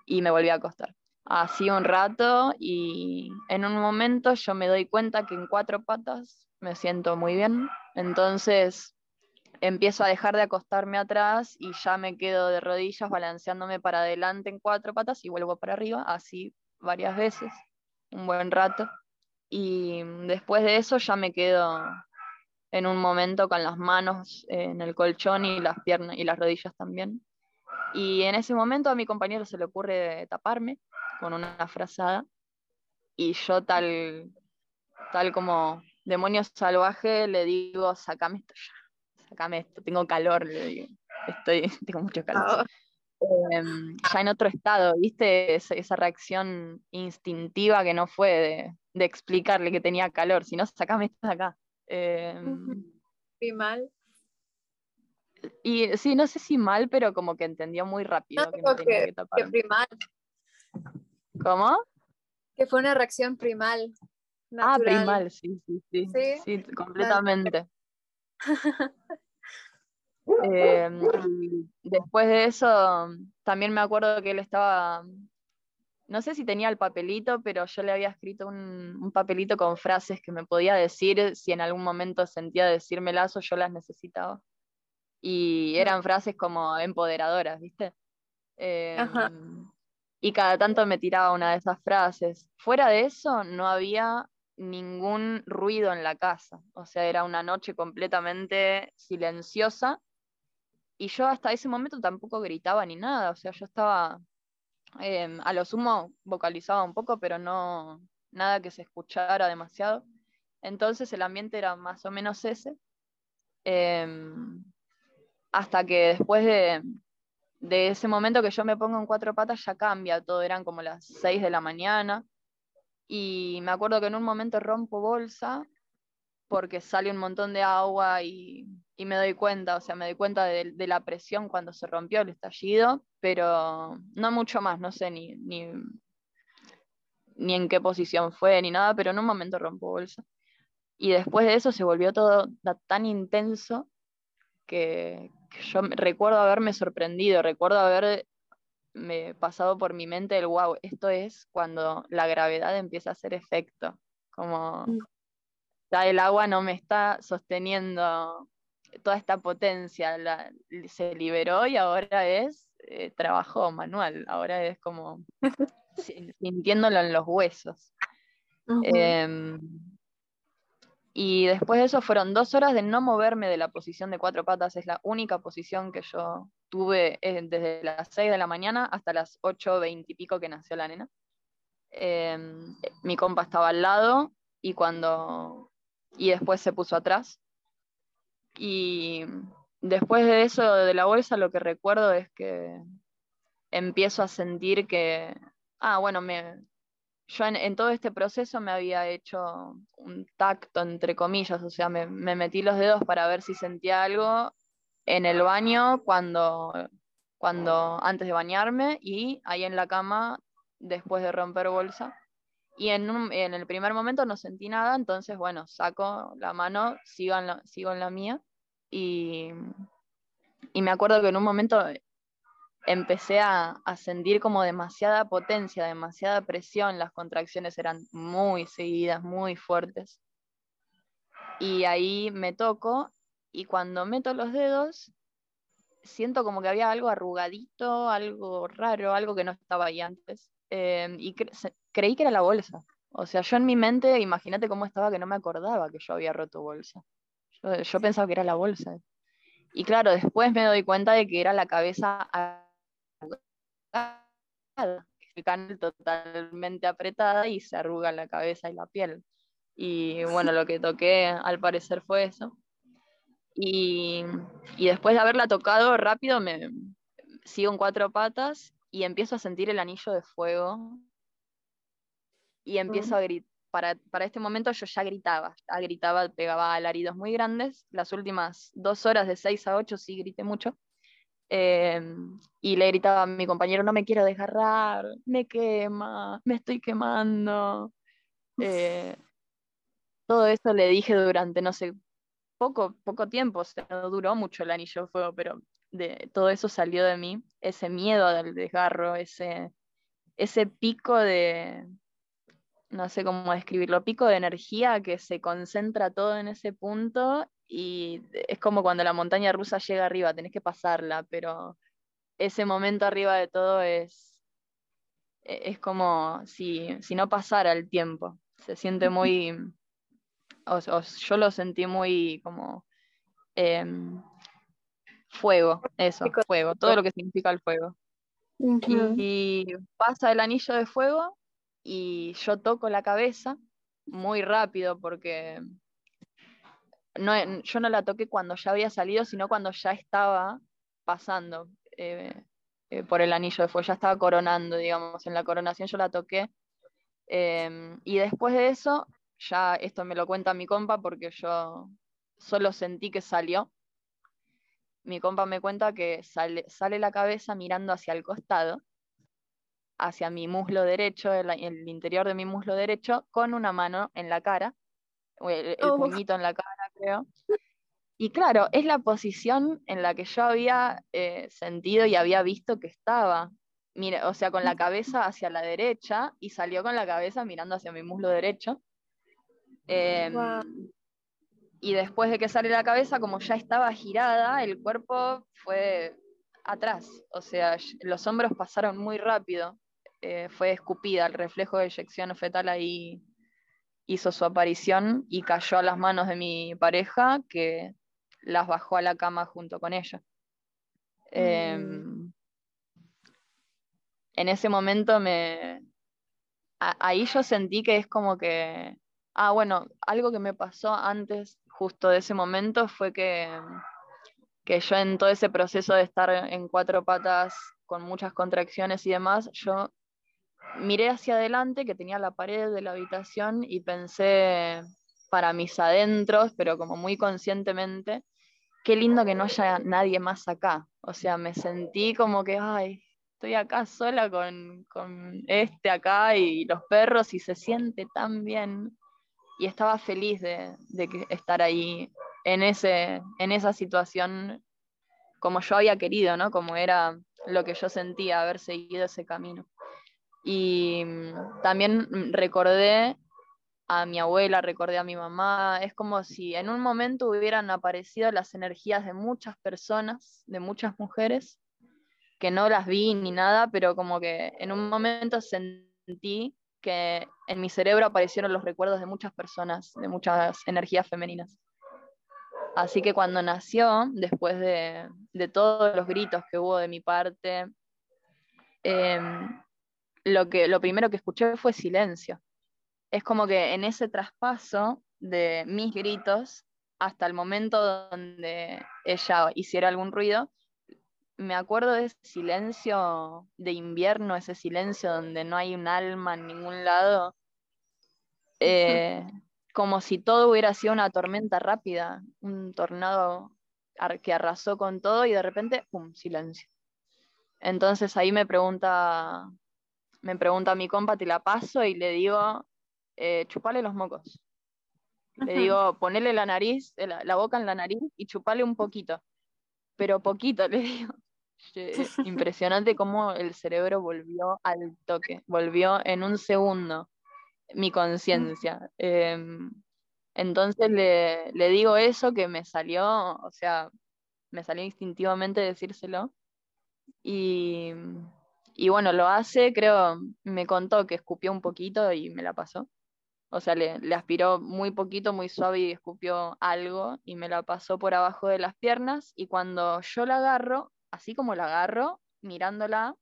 Y me volví a acostar. Así un rato y en un momento yo me doy cuenta que en cuatro patas me siento muy bien. Entonces empiezo a dejar de acostarme atrás y ya me quedo de rodillas balanceándome para adelante en cuatro patas y vuelvo para arriba, así varias veces, un buen rato. Y después de eso ya me quedo en un momento con las manos en el colchón y las piernas y las rodillas también. Y en ese momento a mi compañero se le ocurre taparme con una frazada y yo tal, tal como demonio salvaje le digo, sacame esto ya sacame esto, tengo calor, le digo, estoy, tengo mucho calor. Ah. Em, ya en otro estado, ¿viste? Esa, reacción instintiva que no fue de, explicarle que tenía calor, sino sacame esto de acá. Eh, mal. Y sí, no sé si mal, pero como que entendió muy rápido que no tenía que, tapar. primal. ¿Cómo? Que fue una reacción primal. Ah, primal, sí, sí, sí. Sí, sí completamente. Em, después de eso, también me acuerdo que él estaba, no sé si tenía el papelito, pero yo le había escrito un, papelito con frases que me podía decir si en algún momento sentía decírmelas o yo las necesitaba. Y eran frases como empoderadoras, ¿viste? Em, y cada tanto me tiraba una de esas frases. Fuera de eso, no había ningún ruido en la casa. O sea, era una noche completamente silenciosa. Y yo hasta ese momento tampoco gritaba ni nada. O sea, yo estaba, em, a lo sumo vocalizaba un poco, pero no nada que se escuchara demasiado. Entonces el ambiente era más o menos ese. Em, hasta que después de, de ese momento que yo me pongo en cuatro patas ya cambia, todo eran como las seis de la mañana y me acuerdo que en un momento rompo bolsa porque sale un montón de agua y, me doy cuenta, o sea, me doy cuenta de, la presión cuando se rompió el estallido, pero no mucho más, no sé ni, ni, en qué posición fue ni nada, pero en un momento rompo bolsa. Y después de eso se volvió todo tan intenso que yo recuerdo haberme sorprendido, recuerdo haber me pasado por mi mente el wow, esto es cuando la gravedad empieza a hacer efecto, como mm. ya el agua no me está sosteniendo toda esta potencia, se liberó y ahora es eh, trabajo manual, ahora es como sintiéndolo en los huesos. Y después de eso fueron dos horas de no moverme de la posición de cuatro patas. Es la única posición que yo tuve eh, desde las 6 de la mañana hasta las 8.20 y pico que nació la nena. Em, mi compa estaba al lado y cuando y después se puso atrás. Y después de eso de la bolsa lo que recuerdo es que empiezo a sentir que, ah, bueno, me, yo en, todo este proceso me había hecho un tacto, entre comillas, o sea, me, metí los dedos para ver si sentía algo en el baño cuando, cuando antes de bañarme y ahí en la cama después de romper bolsa. Y en, en el primer momento no sentí nada, entonces, bueno, saco la mano, sigo en la, sigo en la mía y, y me acuerdo que en un momento empecé a, sentir como demasiada potencia, demasiada presión, las contracciones eran muy seguidas, muy fuertes. Y ahí me toco y cuando meto los dedos, siento como que había algo arrugadito, algo raro, algo que no estaba ahí antes. Em, y creí que era la bolsa. O sea, yo en mi mente, imagínate cómo estaba que no me acordaba que yo había roto bolsa. yo pensaba que era la bolsa. Y claro, después me doy cuenta de que era la cabeza el canal totalmente apretada y se arruga la cabeza y la piel. Y bueno, lo que toqué al parecer fue eso. Y, después de haberla tocado rápido, me, sigo en cuatro patas y empiezo a sentir el anillo de fuego y empiezo a gritar. Para, para, este momento yo ya gritaba, ya gritaba, pegaba alaridos muy grandes. Las últimas dos horas de 6 a 8 sí grité mucho. Em, y le gritaba a mi compañero, no me quiero desgarrar, me quema, me estoy quemando. Eh, todo eso le dije durante, no sé, poco, poco tiempo, o sea, no duró mucho el anillo de fuego, pero de, todo eso salió de mí, ese miedo del desgarro, ese, ese pico de, no sé cómo describirlo, pico de energía que se concentra todo en ese punto y es como cuando la montaña rusa llega arriba, tenés que pasarla, pero ese momento arriba de todo es, e, es como si, si no pasara el tiempo, se siente muy, yo lo sentí muy como em, fuego, eso, fuego, todo lo que significa el fuego. y, pasa el anillo de fuego y yo toco la cabeza muy rápido porque no, yo no la toqué cuando ya había salido, sino cuando ya estaba pasando eh, eh, por el anillo de fuego, ya estaba coronando, digamos, en la coronación yo la toqué. Em, y después de eso, ya esto me lo cuenta mi compa porque yo solo sentí que salió. Mi compa me cuenta que sale, sale la cabeza mirando hacia el costado, hacia mi muslo derecho, el, el interior de mi muslo derecho, con una mano en la cara, el, el oh. puñito en la cara, creo. Y claro, es la posición en la que yo había eh, sentido y había visto que estaba. Mira, o sea, con la cabeza hacia la derecha y salió con la cabeza mirando hacia mi muslo derecho. Em, y después de que sale la cabeza, como ya estaba girada, el cuerpo fue atrás. O sea, los hombros pasaron muy rápido. Eh, fue escupida, el reflejo de eyección fetal ahí hizo su aparición y cayó a las manos de mi pareja que las bajó a la cama junto con ella. Em, mm. en ese momento me... ahí yo sentí que es como que... Ah, bueno, algo que me pasó antes justo de ese momento fue que, que yo en todo ese proceso de estar en cuatro patas con muchas contracciones y demás, yo miré hacia adelante, que tenía la pared de la habitación, y pensé para mis adentros, pero como muy conscientemente, qué lindo que no haya nadie más acá. O sea, me sentí como que, ay, estoy acá sola con, este acá y los perros y se siente tan bien. Y estaba feliz de, estar ahí en, ese, en esa situación como yo había querido, ¿no? Como era lo que yo sentía haber seguido ese camino. Y mm, también mm, recordé a mi abuela, recordé a mi mamá, es como si en un momento hubieran aparecido las energías de muchas personas, de muchas mujeres, que no las vi ni nada, pero como que en un momento sentí que en mi cerebro aparecieron los recuerdos de muchas personas, de muchas energías femeninas. Así que cuando nació, después de, todos los gritos que hubo de mi parte, em, lo, que, lo primero que escuché fue silencio. Es como que en ese traspaso de mis gritos hasta el momento donde ella hiciera algún ruido, me acuerdo de ese silencio de invierno, ese silencio donde no hay un alma en ningún lado, eh, como si todo hubiera sido una tormenta rápida, un tornado que arrasó con todo y de repente, ¡pum!, silencio. Entonces ahí me pregunta me pregunta mi compa, te la paso y le digo, eh, chupale los mocos. Le digo, ponele la nariz, eh, la, boca en la nariz y chupale un poquito. Pero poquito, le digo. Impresionante cómo el cerebro volvió al toque, volvió en un segundo mi conciencia. Em, entonces le, le, digo eso que me salió, o sea, me salió instintivamente decírselo. Y, y bueno, lo hace, creo, me contó que escupió un poquito y me la pasó. O sea, le, aspiró muy poquito, muy suave y escupió algo y me la pasó por abajo de las piernas. Y cuando yo la agarro, así como la agarro, mirándola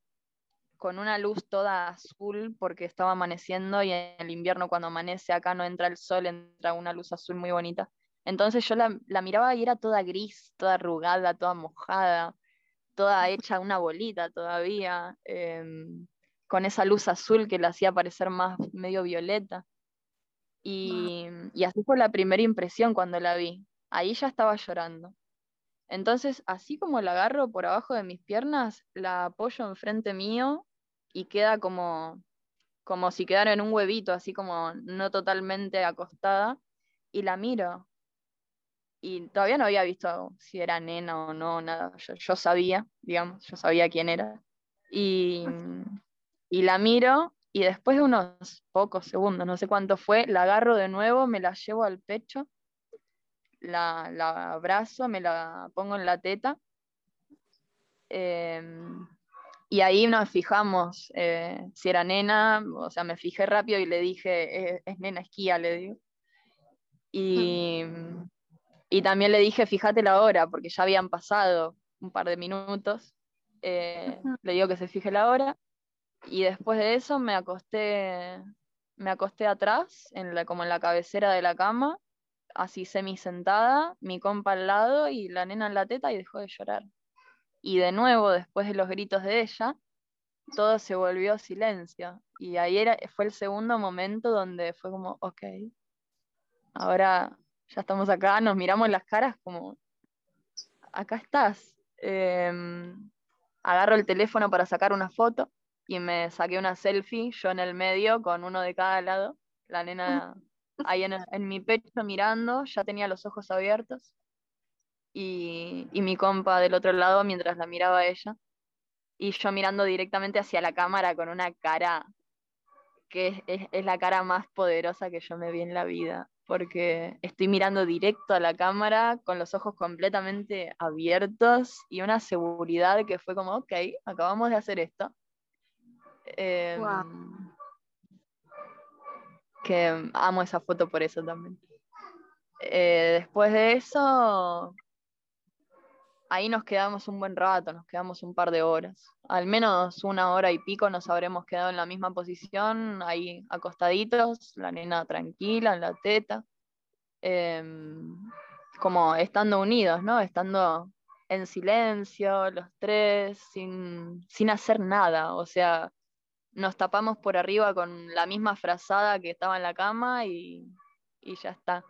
con una luz toda azul porque estaba amaneciendo y en el invierno cuando amanece acá no entra el sol, entra una luz azul muy bonita. Entonces yo la, la miraba y era toda gris, toda arrugada, toda mojada toda hecha una bolita todavía, em, con esa luz azul que la hacía parecer más medio violeta. Y, y así fue la primera impresión cuando la vi. Ahí ya estaba llorando. Entonces, así como la agarro por abajo de mis piernas, la apoyo enfrente mío y queda como, como si quedara en un huevito, así como no totalmente acostada, y la miro. Y todavía no había visto si era nena o no, nada. Yo, sabía, digamos, yo sabía quién era. Y, y la miro y después de unos pocos segundos, no sé cuánto fue, la agarro de nuevo, me la llevo al pecho la, abrazo, me la pongo en la teta. Em, y ahí nos fijamos eh, si era nena, o sea, me fijé rápido y le dije, es, nena esquía, le digo. Y, y, también le dije, fíjate la hora, porque ya habían pasado un par de minutos. Eh, le digo que se fije la hora. Y después de eso me acosté, me acosté atrás, en la, como en la cabecera de la cama, así semi sentada, mi compa al lado y la nena en la teta y dejó de llorar. Y de nuevo, después de los gritos de ella, todo se volvió silencio. Y ahí era, fue el segundo momento donde fue como, ok, ahora ya estamos acá, nos miramos las caras como, acá estás. Em, agarro el teléfono para sacar una foto y me saqué una selfie, yo en el medio con uno de cada lado, la nena ahí en, mi pecho mirando, ya tenía los ojos abiertos, y, mi compa del otro lado mientras la miraba ella, y yo mirando directamente hacia la cámara con una cara que es, la cara más poderosa que yo me vi en la vida, porque estoy mirando directo a la cámara con los ojos completamente abiertos y una seguridad que fue como, ok, acabamos de hacer esto. Em, que amo esa foto por eso también. Eh, después de eso, ahí nos quedamos un buen rato, nos quedamos un par de horas. Al menos una hora y pico nos habremos quedado en la misma posición, ahí acostaditos, la nena tranquila en la teta, em, como estando unidos, ¿no? Estando en silencio, los tres, sin, sin hacer nada. O sea, nos tapamos por arriba con la misma frazada que estaba en la cama y, ya está.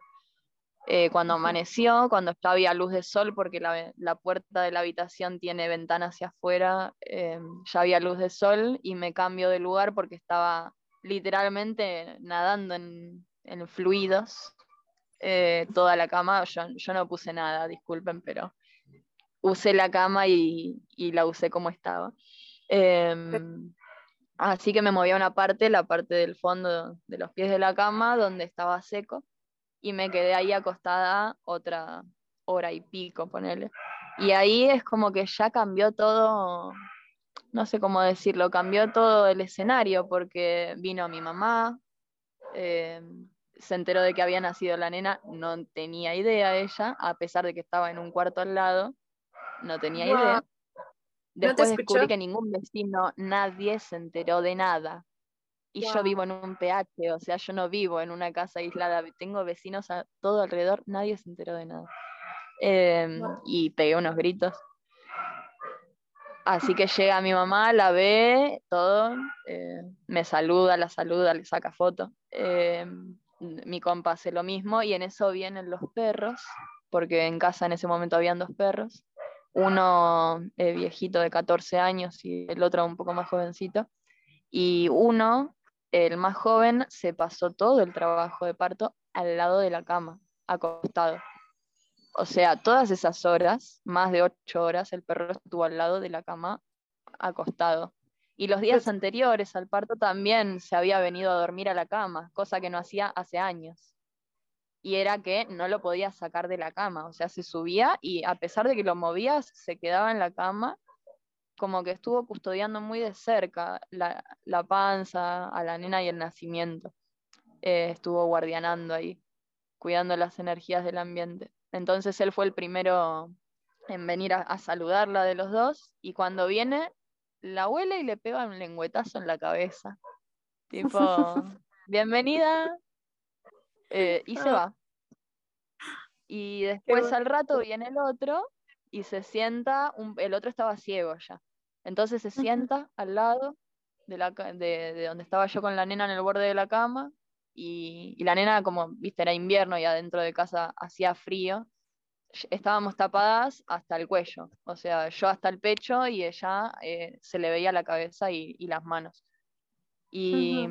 Eh, cuando amaneció, cuando ya había luz de sol, porque la, puerta de la habitación tiene ventana hacia afuera, eh, ya había luz de sol y me cambio de lugar porque estaba literalmente nadando en, fluidos eh, toda la cama. Yo, yo, no puse nada, disculpen, pero usé la cama y, y la usé como estaba. Em, Así que me moví a una parte, la parte del fondo de los pies de la cama, donde estaba seco, y me quedé ahí acostada otra hora y pico, ponele. Y ahí es como que ya cambió todo, no sé cómo decirlo, cambió todo el escenario, porque vino mi mamá, eh, se enteró de que había nacido la nena, no tenía idea ella, a pesar de que estaba en un cuarto al lado, no tenía idea. Después descubrí que ningún vecino, nadie se enteró de nada. Y yo vivo en un PH, o sea, yo no vivo en una casa aislada, tengo vecinos a todo alrededor, nadie se enteró de nada. Em, y pegué unos gritos. Así que llega mi mamá, la ve, todo, eh, me saluda, la saluda, le saca foto. Em, mi compa hace lo mismo y en eso vienen los perros, porque en casa en ese momento habían dos perros uno eh, viejito de 14 años y el otro un poco más jovencito. Y uno, el más joven, se pasó todo el trabajo de parto al lado de la cama, acostado. O sea, todas esas horas, más de ocho horas, el perro estuvo al lado de la cama acostado. Y los días anteriores al parto también se había venido a dormir a la cama, cosa que no hacía hace años y era que no lo podías sacar de la cama, o sea, se subía y a pesar de que lo movías, se quedaba en la cama, como que estuvo custodiando muy de cerca la, panza, a la nena y el nacimiento. Eh, estuvo guardianando ahí, cuidando las energías del ambiente. Entonces él fue el primero en venir a, a saludarla de los dos y cuando viene, la huele y le pega un lengüetazo en la cabeza. Tipo, bienvenida, eh, y se ah. va. Y después al rato viene el otro y se sienta, el otro estaba ciego ya. Entonces se sienta al lado de, la, de, donde estaba yo con la nena en el borde de la cama y, la nena, como viste, era invierno y adentro de casa hacía frío, estábamos tapadas hasta el cuello, o sea, yo hasta el pecho y ella eh, se le veía la cabeza y, las manos. Y,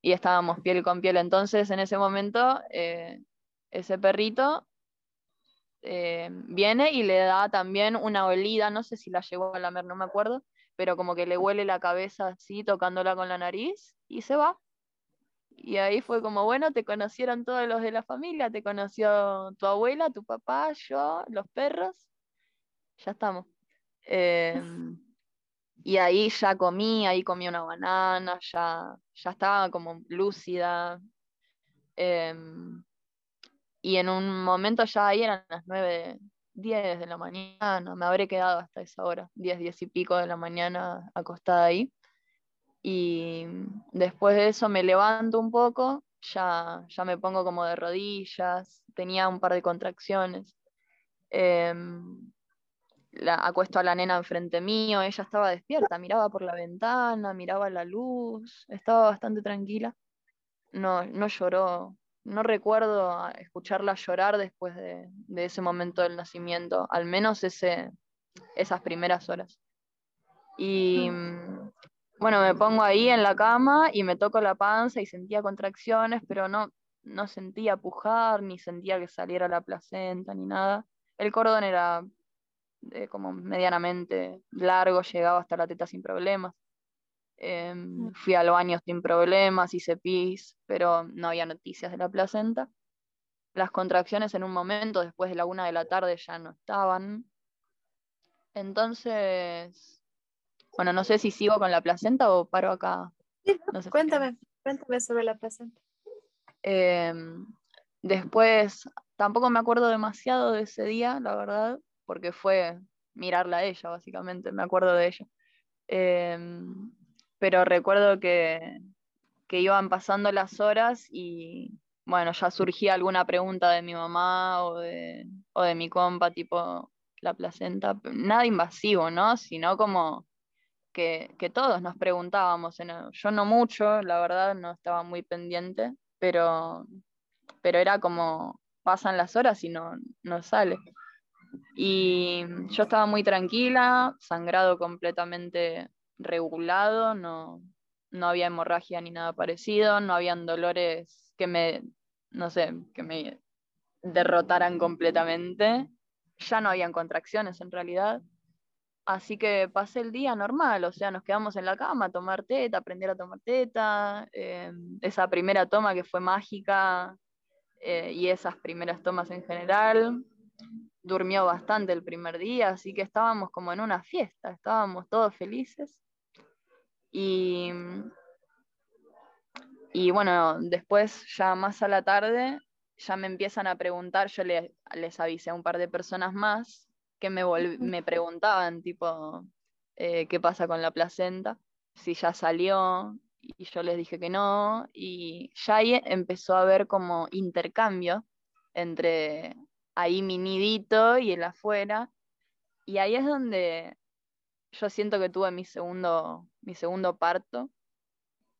y, estábamos piel con piel. Entonces, en ese momento, eh, ese perrito eh, viene y le da también una olida, no sé si la llevó a lamer, no me acuerdo, pero como que le huele la cabeza así, tocándola con la nariz, y se va. Y ahí fue como, bueno, te conocieron todos los de la familia, te conoció tu abuela, tu papá, yo, los perros, ya estamos. Em, y ahí ya comí, ahí comí una banana, ya, ya estaba como lúcida. Em, y en un momento ya ahí eran las 9, 10 de la mañana, me habré quedado hasta esa hora, 10, 10 y pico de la mañana acostada ahí. Y después de eso me levanto un poco, ya, ya me pongo como de rodillas, tenía un par de contracciones. Em, la, acuesto a la nena enfrente mío, ella estaba despierta, miraba por la ventana, miraba la luz, estaba bastante tranquila. No, no lloró no recuerdo escucharla llorar después de, ese momento del nacimiento, al menos ese, esas primeras horas. Y mm, bueno, me pongo ahí en la cama y me toco la panza y sentía contracciones, pero no, no sentía pujar, ni sentía que saliera la placenta, ni nada. El cordón era eh, como medianamente largo, llegaba hasta la teta sin problemas. Mm. fui al baño sin problemas, hice pis, pero no había noticias de la placenta. Las contracciones en un momento, después de la una de la tarde, ya no estaban. Entonces, bueno, no sé si sigo con la placenta o paro acá. cuéntame, cuéntame sobre la placenta. Em, después, tampoco me acuerdo demasiado de ese día, la verdad, porque fue mirarla a ella, básicamente, me acuerdo de ella. Em, pero recuerdo que, iban pasando las horas y bueno, ya surgía alguna pregunta de mi mamá o de, o de mi compa, tipo la placenta, nada invasivo, ¿no? Sino como que, todos nos preguntábamos, yo no mucho, la verdad, no estaba muy pendiente, pero, pero era como pasan las horas y no, no sale. Y yo estaba muy tranquila, sangrado completamente regulado, no, no había hemorragia ni nada parecido, no habían dolores que me, no sé, que me derrotaran completamente, ya no habían contracciones en realidad. Así que pasé el día normal, o sea, nos quedamos en la cama tomar teta, aprender a tomar teta, eh, esa primera toma que fue mágica eh, y esas primeras tomas en general. Durmió bastante el primer día, así que estábamos como en una fiesta, estábamos todos felices. Y, y bueno, después ya más a la tarde ya me empiezan a preguntar, yo les avisé a un par de personas más que me, me preguntaban tipo, eh, ¿qué pasa con la placenta? Si ya salió, y yo les dije que no, y ya ahí empezó a haber como intercambio entre ahí mi nidito y el afuera, y ahí es donde yo siento que tuve mi segundo, mi segundo parto,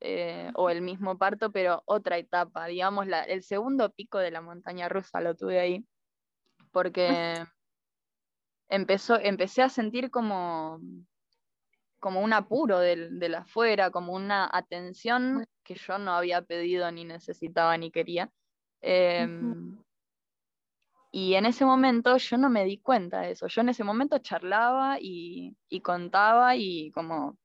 eh, o el mismo parto, pero otra etapa, digamos, la, el segundo pico de la montaña rusa lo tuve ahí, porque empezó, empecé a sentir como, como un apuro del, del afuera, como una atención que yo no había pedido, ni necesitaba, ni quería. Y en ese momento yo no me di cuenta de eso. Yo en ese momento charlaba y, y contaba y como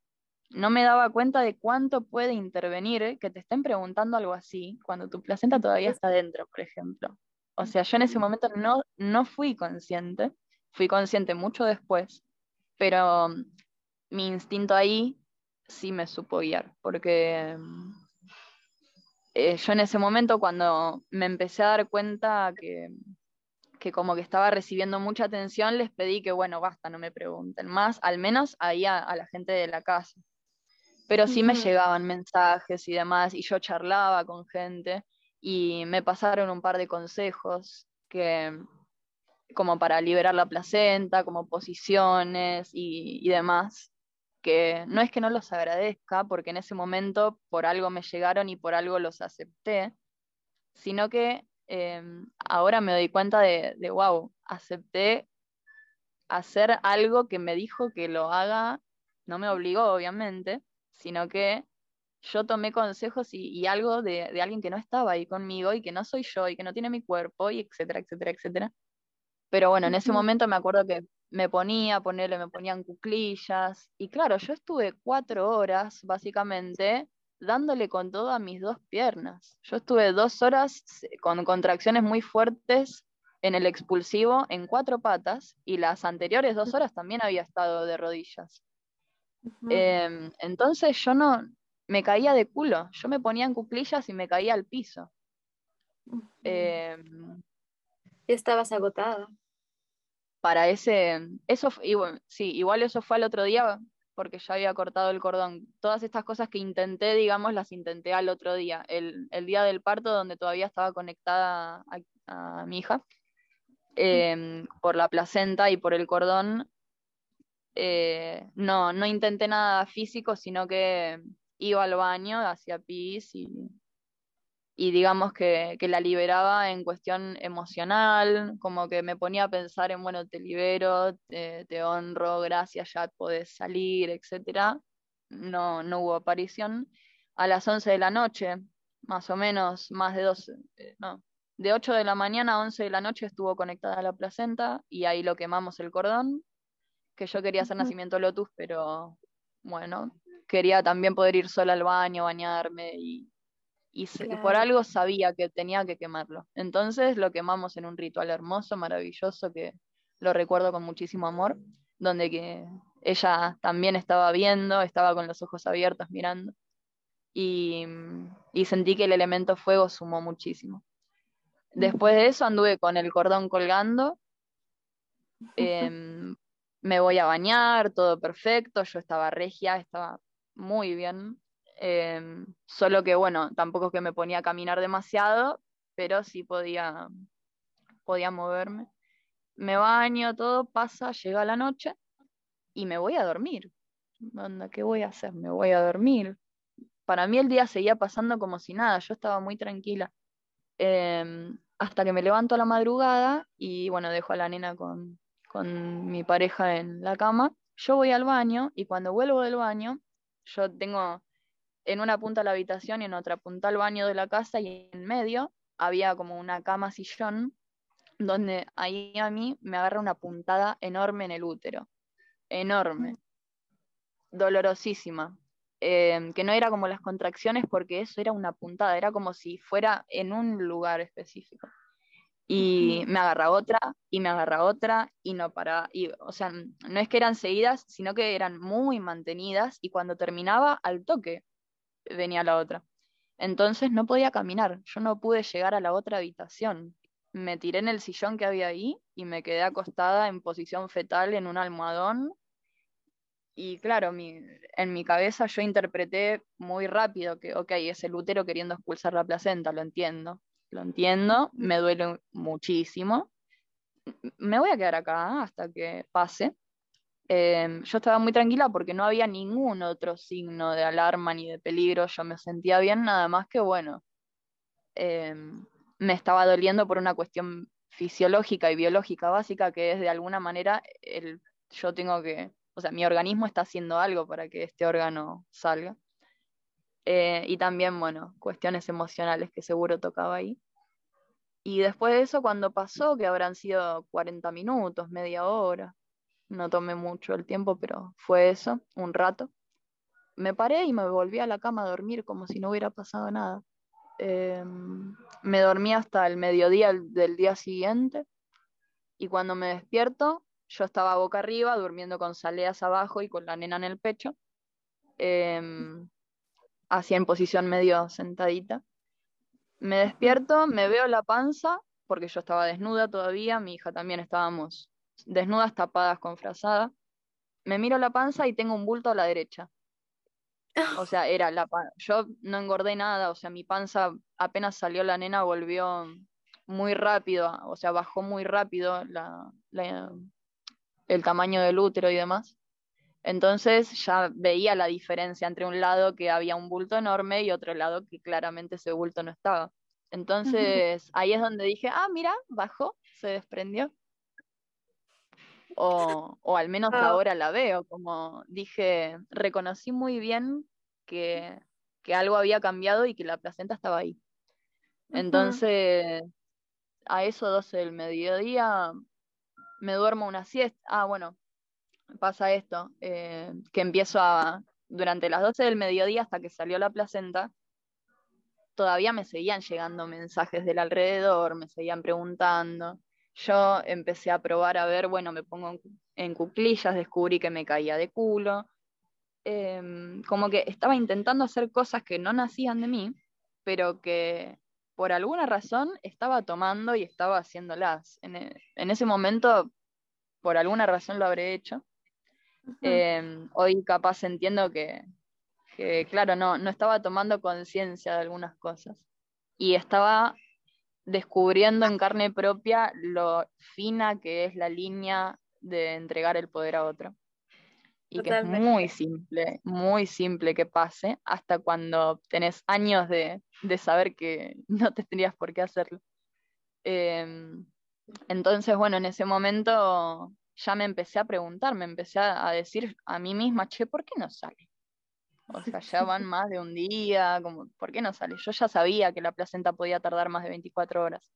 no me daba cuenta de cuánto puede intervenir que te estén preguntando algo así cuando tu placenta todavía está dentro, por ejemplo. O sea, yo en ese momento no, no fui consciente, fui consciente mucho después, pero mm, mi instinto ahí sí me supo guiar, porque mm, eh, yo en ese momento cuando me empecé a dar cuenta que, que como que estaba recibiendo mucha atención, les pedí que, bueno, basta, no me pregunten más, al menos ahí a la gente de la casa. Pero sí me llegaban mensajes y demás, y yo charlaba con gente y me pasaron un par de consejos que, como para liberar la placenta, como posiciones y, y demás, que no es que no los agradezca, porque en ese momento por algo me llegaron y por algo los acepté, sino que em, ahora me doy cuenta de, de, wow, acepté hacer algo que me dijo que lo haga, no me obligó obviamente, sino que yo tomé consejos y, algo de, de, alguien que no estaba ahí conmigo y que no soy yo y que no tiene mi cuerpo y etcétera, etcétera, etcétera. Pero bueno, en ese momento me acuerdo que me ponía, ponerle, me ponían cuclillas y claro, yo estuve cuatro horas básicamente dándole con todo a mis dos piernas. Yo estuve dos horas con contracciones muy fuertes en el expulsivo en cuatro patas y las anteriores dos horas también había estado de rodillas. Em, entonces yo no, me caía de culo, yo me ponía en cuclillas y me caía al piso. Em, estabas agotada. Para ese, eso, sí, igual eso fue al otro día, porque ya había cortado el cordón. Todas estas cosas que intenté, digamos, las intenté al otro día, el, día del parto donde todavía estaba conectada a, mi hija, em, por la placenta y por el cordón. Eh, no, no intenté nada físico, sino que iba al baño, hacía pis y y digamos que, la liberaba en cuestión emocional, como que me ponía a pensar en, bueno, te libero, te, honro, gracias, ya podés salir, etc. No, no hubo aparición. A las 11 de la noche, más o menos, más de 12, eh, no, de 8 de la mañana a 11 de la noche estuvo conectada a la placenta y ahí lo quemamos el cordón, que yo quería hacer nacimiento Lotus, pero bueno, quería también poder ir sola al baño, bañarme y y, por algo sabía que tenía que quemarlo. Entonces lo quemamos en un ritual hermoso, maravilloso, que lo recuerdo con muchísimo amor, donde que ella también estaba viendo, estaba con los ojos abiertos mirando, y, sentí que el elemento fuego sumó muchísimo. Después de eso anduve con el cordón colgando, em, me voy a bañar, todo perfecto, yo estaba regia, estaba muy bien, Em, solo que bueno, tampoco es que me ponía a caminar demasiado, pero sí podía, podía moverme. Me baño, todo pasa, llega la noche y me voy a dormir. Anda, ¿qué voy a hacer? Me voy a dormir. Para mí el día seguía pasando como si nada, yo estaba muy tranquila. Em, hasta que me levanto a la madrugada y bueno, dejo a la nena con, con mi pareja en la cama. Yo voy al baño y cuando vuelvo del baño, yo tengo en una punta la habitación y en otra punta el baño de la casa y en medio había como una cama sillón donde ahí a mí me agarra una puntada enorme en el útero, enorme, dolorosísima, em, que no era como las contracciones porque eso era una puntada, era como si fuera en un lugar específico. Y me agarra otra, y me agarra otra, y no para. Y, o sea, no es que eran seguidas, sino que eran muy mantenidas, y cuando terminaba, al toque venía la otra. Entonces no podía caminar, yo no pude llegar a la otra habitación. Me tiré en el sillón que había ahí y me quedé acostada en posición fetal en un almohadón. Y claro, en mi cabeza yo interpreté muy rápido que, ok, es el útero queriendo expulsar la placenta, lo entiendo, lo entiendo, me duele muchísimo. Me voy a quedar acá hasta que pase. Em, yo estaba muy tranquila porque no había ningún otro signo de alarma ni de peligro, yo me sentía bien, nada más que bueno, em, me estaba doliendo por una cuestión fisiológica y biológica básica que es de alguna manera el, yo tengo que, o sea, mi organismo está haciendo algo para que este órgano salga. Eh, y también, bueno, cuestiones emocionales que seguro tocaba ahí. Y después de eso, cuando pasó, que habrán sido 40 minutos, media hora, no tomé mucho el tiempo, pero fue eso, un rato. Me paré y me volví a la cama a dormir como si no hubiera pasado nada. Em, me dormí hasta el mediodía del día siguiente y cuando me despierto, yo estaba boca arriba, durmiendo con saleas abajo y con la nena en el pecho, eh, así en posición medio sentadita. Me despierto, me veo la panza, porque yo estaba desnuda todavía, mi hija también estábamos desnudas tapadas con frazada. Me miro la panza y tengo un bulto a la derecha. O sea, era la Yo no engordé nada, o sea, mi panza apenas salió la nena, volvió muy rápido, o sea, bajó muy rápido el tamaño del útero y demás. Entonces ya veía la diferencia entre un lado que había un bulto enorme y otro lado que claramente ese bulto no estaba. Entonces ahí es donde dije, ah, mira, bajó, se desprendió. O, o al menos ah. ahora la veo, como dije, reconocí muy bien que, que algo había cambiado y que la placenta estaba ahí. Entonces, a eso 12 del mediodía me duermo una siesta. Ah, bueno, pasa esto, eh, que empiezo a, durante las 12 del mediodía hasta que salió la placenta, todavía me seguían llegando mensajes del alrededor, me seguían preguntando. Yo empecé a probar a ver, bueno, me pongo en, cuclillas, descubrí que me caía de culo. Em, como que estaba intentando hacer cosas que no nacían de mí, pero que por alguna razón estaba tomando y estaba haciéndolas. En, e, en ese momento, por alguna razón lo habré hecho. Em, hoy capaz entiendo que, claro, no, no estaba tomando conciencia de algunas cosas. Y estaba descubriendo en carne propia lo fina que es la línea de entregar el poder a otro. Y que es muy simple, muy simple que pase hasta cuando tenés años de, saber que no te tendrías por qué hacerlo. Em, entonces, bueno, en ese momento ya me empecé a preguntar, me empecé a, decir a mí misma, che, ¿por qué no sale? O sea, ya van más de un día, como, ¿por qué no sale? Yo ya sabía que la placenta podía tardar más de 24 horas,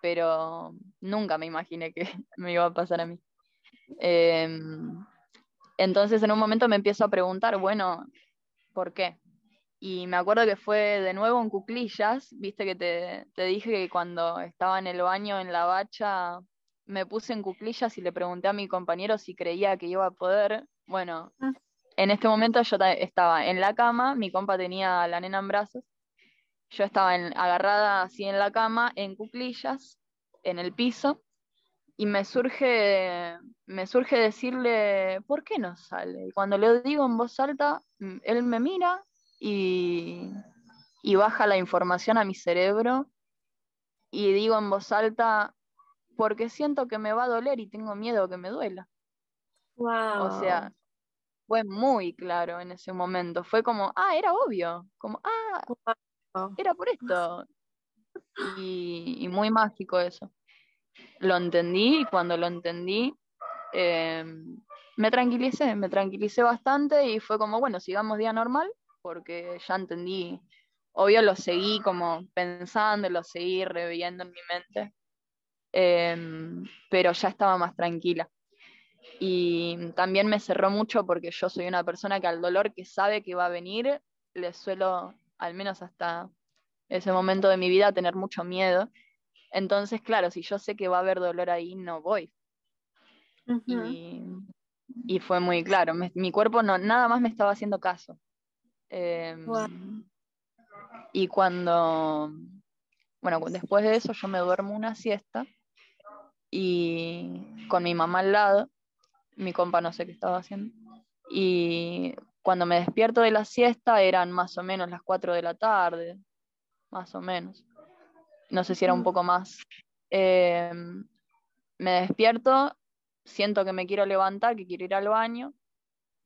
pero nunca me imaginé que me iba a pasar a mí. Em, entonces en un momento me empiezo a preguntar, bueno, ¿por qué? Y me acuerdo que fue de nuevo en cuclillas, viste que te, te dije que cuando estaba en el baño en la bacha me puse en cuclillas y le pregunté a mi compañero si creía que iba a poder. Bueno, ah. En este momento yo estaba en la cama, mi compa tenía la nena en brazos, yo estaba agarrada así en la cama, en cuclillas, en el piso, y me surge, me surge decirle, ¿por qué no sale? Y cuando le digo en voz alta, mm, él me mira y, y baja la información a mi cerebro y digo en voz alta, porque siento que me va a doler y tengo miedo que me duela. O sea, fue muy claro en ese momento. Fue como, ah, era obvio. Como, ah, era por esto. Y, muy mágico eso. Lo entendí y cuando lo entendí, em, me tranquilicé, me tranquilicé bastante y fue como, bueno, sigamos día normal, porque ya entendí. Obvio lo seguí como pensando, lo seguí reviendo en mi mente Em, pero ya estaba más tranquila. Y también me cerró mucho porque yo soy una persona que al dolor que sabe que va a venir, le suelo, al menos hasta ese momento de mi vida, tener mucho miedo. Entonces, claro, si yo sé que va a haber dolor ahí, no voy. y, fue muy claro, mi cuerpo no, nada más me estaba haciendo caso. Em, y cuando, bueno, después de eso yo me duermo una siesta y con mi mamá al lado, mi compa no sé qué estaba haciendo. Y cuando me despierto de la siesta eran más o menos las 4 de la tarde, más o menos. No sé si era un poco más. Em, me despierto, siento que me quiero levantar, que quiero ir al baño.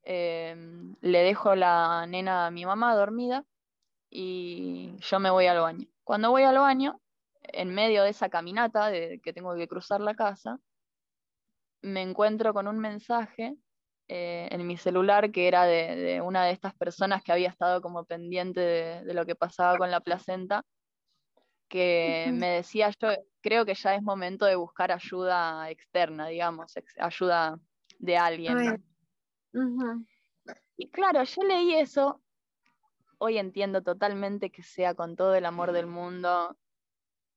Em, le dejo la nena a mi mamá dormida y yo me voy al baño. Cuando voy al baño, en medio de esa caminata de que tengo que cruzar la casa, me encuentro con un mensaje eh, en mi celular que era de, una de estas personas que había estado como pendiente de, lo que pasaba con la placenta, que me decía, yo creo que ya es momento de buscar ayuda externa, digamos, ayuda de alguien. Y claro, yo leí eso, hoy entiendo totalmente que sea con todo el amor del mundo,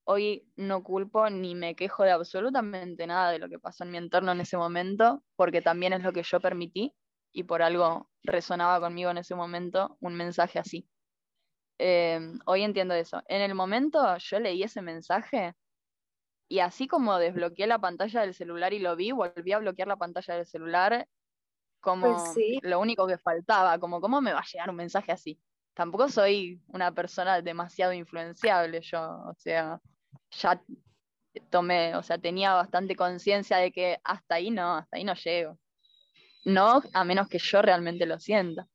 hoy no culpo ni me quejo de absolutamente nada de lo que pasó en mi entorno en ese momento, porque también es lo que yo permití y por algo resonaba conmigo en ese momento un mensaje así. Em, hoy entiendo eso. En el momento yo leí ese mensaje y así como desbloqueé la pantalla del celular y lo vi, volví a bloquear la pantalla del celular como pues lo único que faltaba, como cómo me va a llegar un mensaje así. Tampoco soy una persona demasiado influenciable yo, o sea, ya tomé, o sea, tenía bastante conciencia de que hasta ahí no, hasta ahí no llego. No, a menos que yo realmente lo sienta.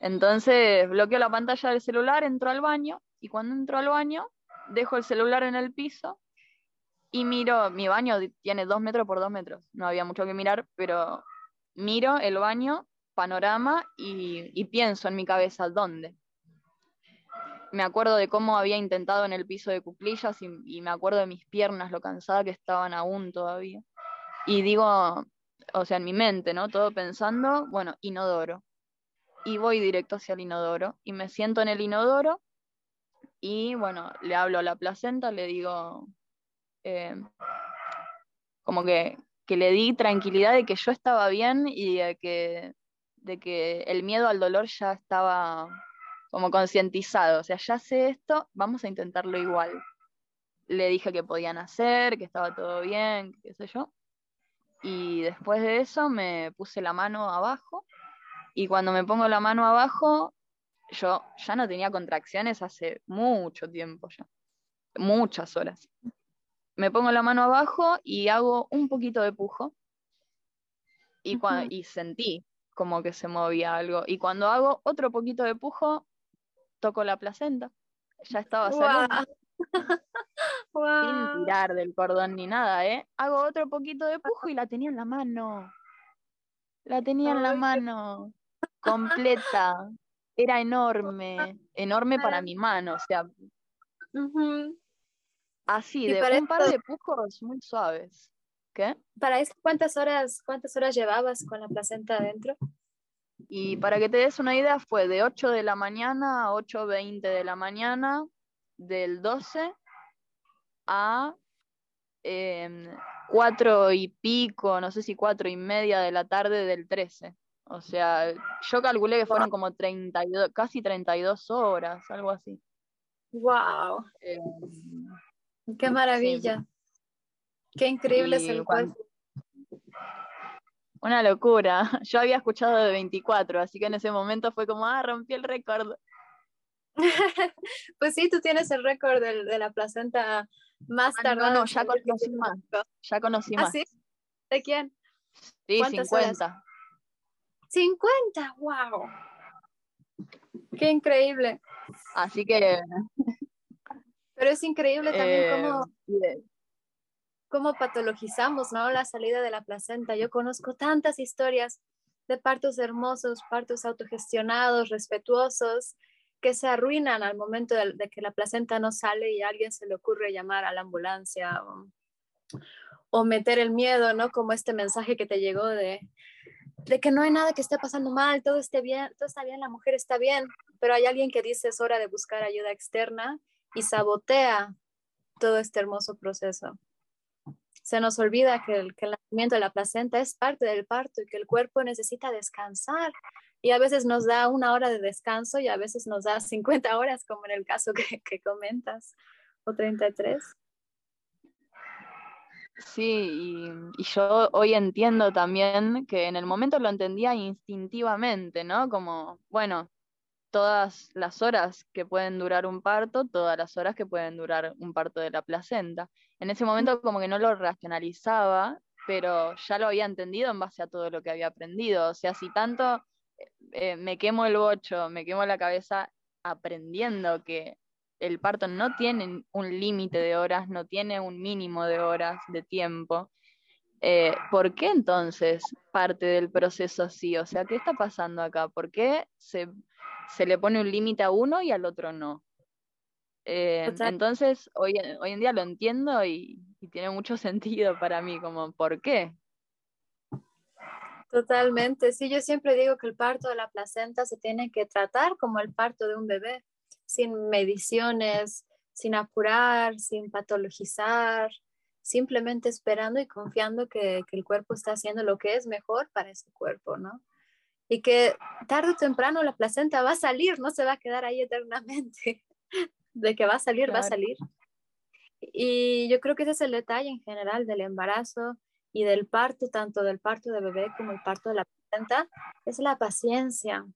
Entonces bloqueo la pantalla del celular, entro al baño y cuando entro al baño dejo el celular en el piso y miro, mi baño tiene dos metros por dos metros, no había mucho que mirar, pero miro el baño, panorama y, pienso en mi cabeza, ¿dónde? Me acuerdo de cómo había intentado en el piso de cuclillas y, me acuerdo de mis piernas, lo cansada que estaban aún todavía. Y digo, o sea, en mi mente, ¿no? Todo pensando, bueno, inodoro. Y voy directo hacia el inodoro y me siento en el inodoro y bueno, le hablo a la placenta, le digo, eh, como que, que, le di tranquilidad de que yo estaba bien y de que, de que el miedo al dolor ya estaba como concientizado, o sea, ya sé esto, vamos a intentarlo igual. Le dije que podían hacer, que estaba todo bien, qué sé yo. Y después de eso me puse la mano abajo y cuando me pongo la mano abajo, yo ya no tenía contracciones hace mucho tiempo ya, muchas horas. Me pongo la mano abajo y hago un poquito de pujo y, y sentí como que se movía algo. Y cuando hago otro poquito de pujo, toco la placenta. Ya estaba saliendo. Sin tirar del cordón ni nada, ¿eh? Hago otro poquito de pujo y la tenía en la mano. La tenía en la mano, completa. Era enorme, enorme para mi mano, o sea. Así, de un par de pujos muy suaves. ¿Qué? Para eso, ¿cuántas horas, cuántas horas llevabas con la placenta adentro? Y para que te des una idea, fue de 8 de la mañana a 8.20 de la mañana, del 12 a eh, 4 y pico, no sé si 4 y media de la tarde del 13. O sea, yo calculé que fueron como 32, casi 32 horas, algo así. ¡Wow! Eh, ¡Qué maravilla! ¡Qué increíble es el cuerpo! Una locura. Yo había escuchado de 24, así que en ese momento fue como, ah, rompí el récord. pues sí, tú tienes el récord de, la placenta más tardada. No, no, ya conocí más. Ya conocí ¿Ah, más. ¿sí? ¿De quién? Sí, 50. 50, wow. Qué increíble. Así que... Pero es increíble también cómo, eh, cómo patologizamos ¿no? la salida de la placenta. Yo conozco tantas historias de partos hermosos, partos autogestionados, respetuosos, que se arruinan al momento de, que la placenta no sale y a alguien se le ocurre llamar a la ambulancia o, o, meter el miedo, ¿no? Como este mensaje que te llegó de, de que no hay nada que esté pasando mal, todo esté bien, todo está bien, la mujer está bien, pero hay alguien que dice es hora de buscar ayuda externa y sabotea todo este hermoso proceso. Se nos olvida que el, nacimiento de la placenta es parte del parto y que el cuerpo necesita descansar. Y a veces nos da una hora de descanso y a veces nos da 50 horas, como en el caso que, que comentas, o 33. Sí, y, yo hoy entiendo también que en el momento lo entendía instintivamente, ¿no? Como, bueno, todas las horas que pueden durar un parto, todas las horas que pueden durar un parto de la placenta. En ese momento como que no lo racionalizaba, pero ya lo había entendido en base a todo lo que había aprendido. O sea, si tanto eh, eh, me quemo el bocho, me quemo la cabeza aprendiendo que el parto no tiene un límite de horas, no tiene un mínimo de horas de tiempo. Eh, ¿Por qué entonces parte del proceso así? O sea, ¿qué está pasando acá? ¿Por qué se, le pone un límite a uno y al otro no? Eh, entonces, hoy, hoy en día lo entiendo y, y tiene mucho sentido para mí, como, ¿por qué? Totalmente, sí, yo siempre digo que el parto de la placenta se tiene que tratar como el parto de un bebé sin mediciones, sin apurar, sin patologizar, simplemente esperando y confiando que, el cuerpo está haciendo lo que es mejor para ese cuerpo, ¿no? Y que tarde o temprano la placenta va a salir, no se va a quedar ahí eternamente. De que va a salir, va a salir. Y yo creo que ese es el detalle en general del embarazo y del parto, tanto del parto de bebé como el parto de la placenta, es la paciencia,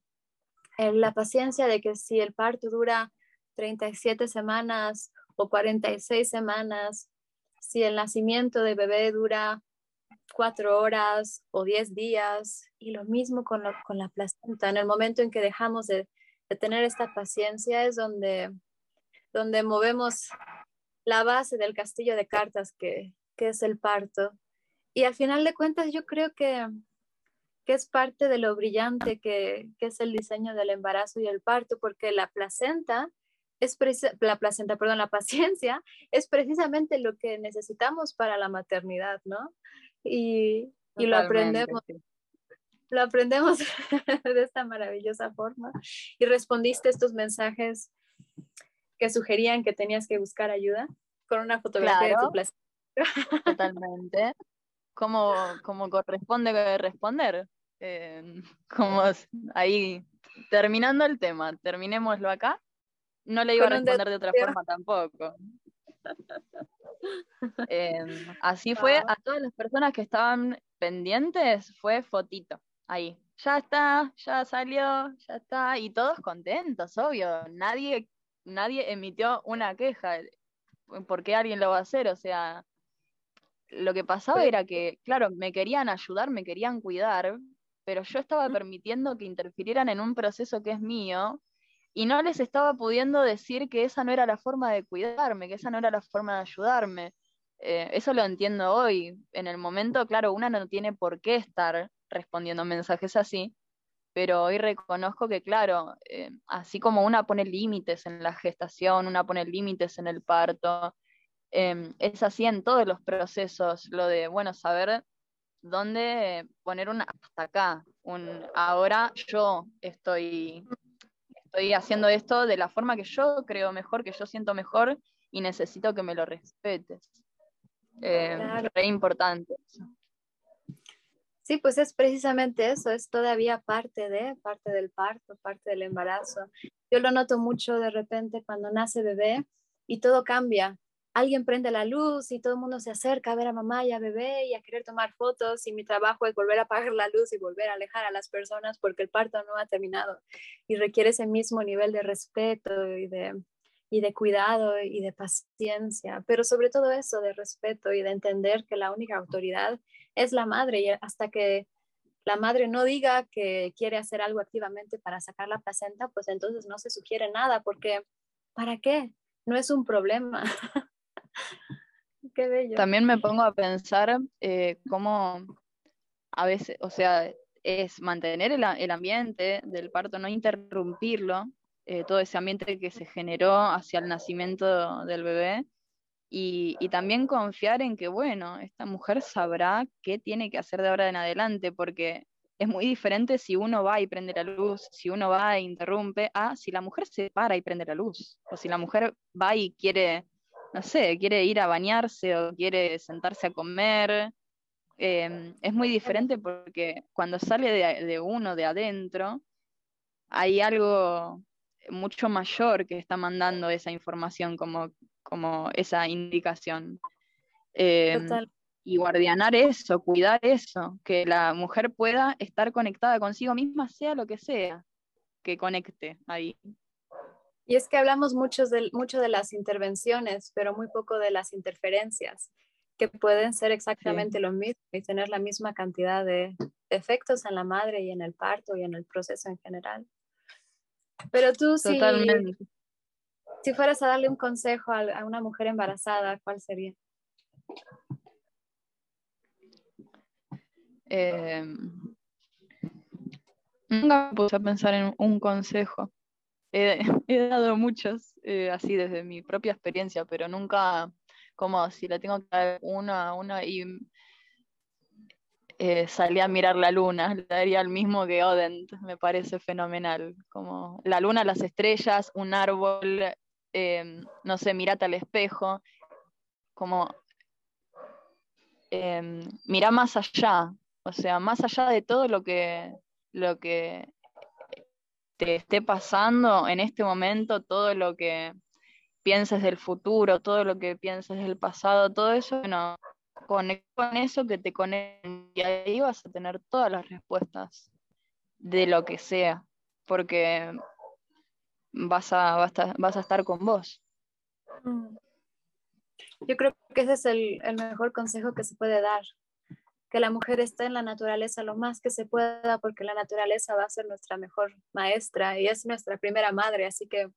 la paciencia de que si el parto dura 37 semanas o 46 semanas, si el nacimiento de bebé dura cuatro horas o diez días, y lo mismo con, con la placenta. En el momento en que dejamos de, de tener esta paciencia es donde, donde movemos la base del castillo de cartas que, que es el parto. Y al final de cuentas yo creo que, que es parte de lo brillante que, que, es el diseño del embarazo y el parto, porque la placenta es la placenta, perdón, la paciencia es precisamente lo que necesitamos para la maternidad, ¿no? Y, y lo aprendemos. Lo aprendemos de esta maravillosa forma. Y respondiste estos mensajes que sugerían que tenías que buscar ayuda con una fotografía de tu placenta. Totalmente. Como, como corresponde responder. Eh, como ahí, terminando el tema, terminémoslo acá. No le iba a responder de otra forma tampoco. Em, así fue, a todas las personas que estaban pendientes, fue fotito, ahí. Ya está, ya salió, ya está, y todos contentos, obvio. Nadie, nadie emitió una queja. ¿Por qué alguien lo va a hacer? O sea, lo que pasaba era que, claro, me querían ayudar, me querían cuidar, pero yo estaba permitiendo que interfirieran en un proceso que es mío y no les estaba pudiendo decir que esa no era la forma de cuidarme, que esa no era la forma de ayudarme. Eh, eso lo entiendo hoy. En el momento, claro, una no tiene por qué estar respondiendo mensajes así, pero hoy reconozco que, claro, eh, así como una pone límites en la gestación, una pone límites en el parto, em, es así en todos los procesos, lo de, bueno, saber dónde poner un hasta acá, un ahora yo estoy estoy haciendo esto de la forma que yo creo mejor, que yo siento mejor y necesito que me lo respetes. Eh, Re importante eso. Sí, pues es precisamente eso, es todavía parte de, parte del parto, parte del embarazo. Yo lo noto mucho de repente cuando nace bebé y todo cambia alguien prende la luz y todo el mundo se acerca a ver a mamá y a bebé y a querer tomar fotos y mi trabajo es volver a apagar la luz y volver a alejar a las personas porque el parto no ha terminado y requiere ese mismo nivel de respeto y de, y de cuidado y de paciencia, pero sobre todo eso de respeto y de entender que la única autoridad es la madre y hasta que la madre no diga que quiere hacer algo activamente para sacar la placenta, pues entonces no se sugiere nada porque ¿para qué? No es un problema. Qué bello. También me pongo a pensar eh, cómo a veces, o sea, es mantener el, ambiente del parto, no interrumpirlo, eh, todo ese ambiente que se generó hacia el nacimiento del bebé, y, y, también confiar en que, bueno, esta mujer sabrá qué tiene que hacer de ahora en adelante, porque es muy diferente si uno va y prende la luz, si uno va e interrumpe, a si la mujer se para y prende la luz, o si la mujer va y quiere no sé, quiere ir a bañarse o quiere sentarse a comer. Em, es muy diferente porque cuando sale de, uno, de adentro, hay algo mucho mayor que está mandando esa información como, como esa indicación. Em, y guardianar eso, cuidar eso, que la mujer pueda estar conectada consigo misma, sea lo que sea, que conecte ahí. Y es que hablamos mucho de, mucho de las intervenciones, pero muy poco de las interferencias, que pueden ser exactamente lo mismo y tener la misma cantidad de, efectos en la madre y en el parto y en el proceso en general. Pero tú, si, si fueras a darle un consejo a, una mujer embarazada, ¿cuál sería? Eh, nunca me puse a pensar en un consejo. he, dado muchos, eh, así desde mi propia experiencia, pero nunca como si le tengo que dar uno a uno y eh, salí a mirar la luna, le daría el mismo que Odent, me parece fenomenal, como la luna, las estrellas, un árbol, em, no sé, mirate al espejo, como em, mira más allá, o sea, más allá de todo lo que, lo que te esté pasando en este momento, todo lo que pienses del futuro, todo lo que pienses del pasado, todo eso, bueno, conecta con eso que te conecta y ahí vas a tener todas las respuestas de lo que sea, porque vas a, vas a, estar con vos. Mm. Yo creo que ese es el, el mejor consejo que se puede dar, que la mujer esté en la naturaleza lo más que se pueda, porque la naturaleza va a ser nuestra mejor maestra y es nuestra primera madre, así que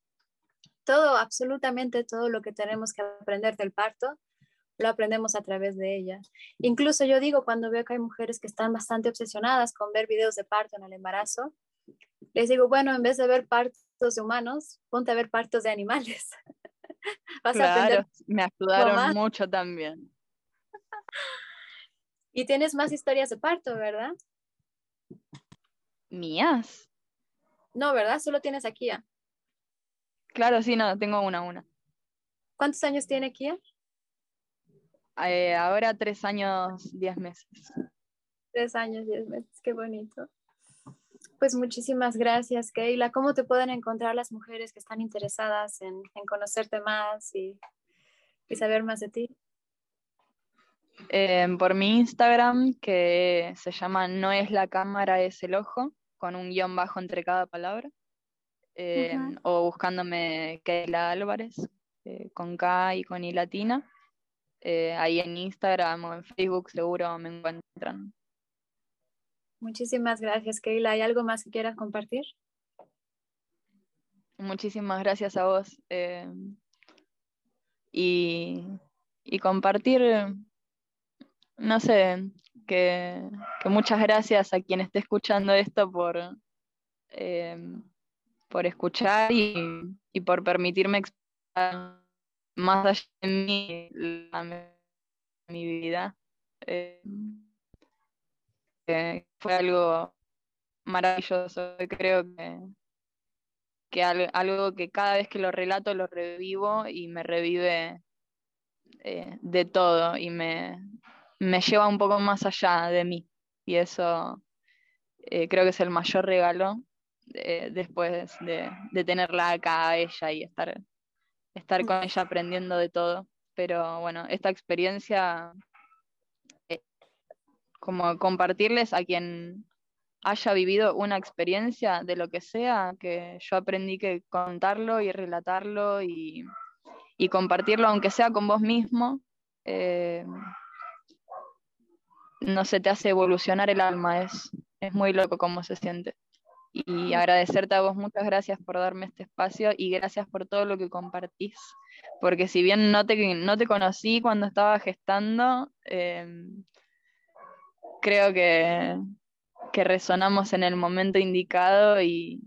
todo, absolutamente todo lo que tenemos que aprender del parto, lo aprendemos a través de ella. Incluso yo digo, cuando veo que hay mujeres que están bastante obsesionadas con ver videos de parto en el embarazo, les digo, bueno, en vez de ver partos de humanos, ponte a ver partos de animales. Vas claro, a aprender me ayudaron mucho también. Y tienes más historias de parto, ¿verdad? ¿Mías? No, ¿verdad? Solo tienes a Kia. Claro, sí, no, tengo una, una. ¿Cuántos años tiene Kia? Eh, ahora tres años, diez meses. Tres años, diez meses, qué bonito. Pues muchísimas gracias, Keila. ¿Cómo te pueden encontrar las mujeres que están interesadas en, conocerte más y, saber más de ti? Eh, por mi Instagram, que se llama No es la cámara, es el ojo, con un guion bajo entre cada palabra. Eh, o buscándome Keila Álvarez, eh, con K y con I latina. Ahí en Instagram o en Facebook seguro me encuentran. Muchísimas gracias, Keila. ¿Hay algo más que quieras compartir? Muchísimas gracias a vos. y, y, compartir, no sé, que, que, muchas gracias a quien esté escuchando esto por, por escuchar y, por permitirme expresar más allá de mí mi vida. Eh, fue algo maravilloso. Creo que, que algo que cada vez que lo relato lo revivo y me revive eh, de todo y me, me, lleva un poco más allá de mí. Y eso eh, creo que es el mayor regalo después de, tenerla acá a ella y estar, estar con ella aprendiendo de todo. Pero bueno, esta experiencia, eh, como compartirles a quien haya vivido una experiencia de lo que sea, que yo aprendí que contarlo y relatarlo y, compartirlo, aunque sea con vos mismo, eh, no se te hace evolucionar el alma, es, es muy loco cómo se siente. Y agradecerte a vos muchas gracias por darme este espacio y gracias por todo lo que compartís, porque si bien no te, no te conocí cuando estaba gestando, em, creo que, que, resonamos en el momento indicado y,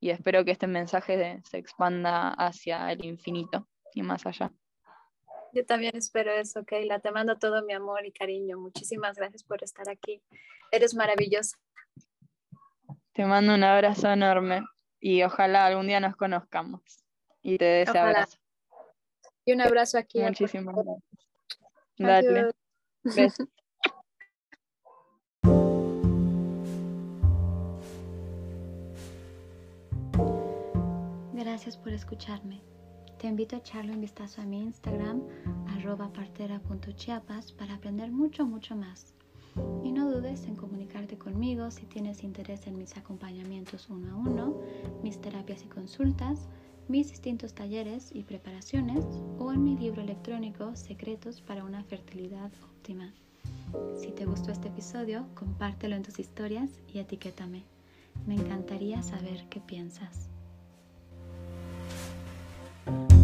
y espero que este mensaje se expanda hacia el infinito y más allá. Yo también espero eso, Keila. Te mando todo mi amor y cariño. Muchísimas gracias por estar aquí. Eres maravillosa. Te mando un abrazo enorme y ojalá algún día nos conozcamos. Y te deseo abrazo. Y un abrazo aquí. Muchísimas gracias. Dale. Gracias por escucharme. Te invito a echarle un vistazo a mi Instagram, arroba partera.chiapas, para aprender mucho, mucho más. Y no dudes en comunicarte conmigo si tienes interés en mis acompañamientos uno a uno, mis terapias y consultas, mis distintos talleres y preparaciones o en mi libro electrónico Secretos para una fertilidad óptima. Si te gustó este episodio, compártelo en tus historias y etiquétame. Me encantaría saber qué piensas. Thank you.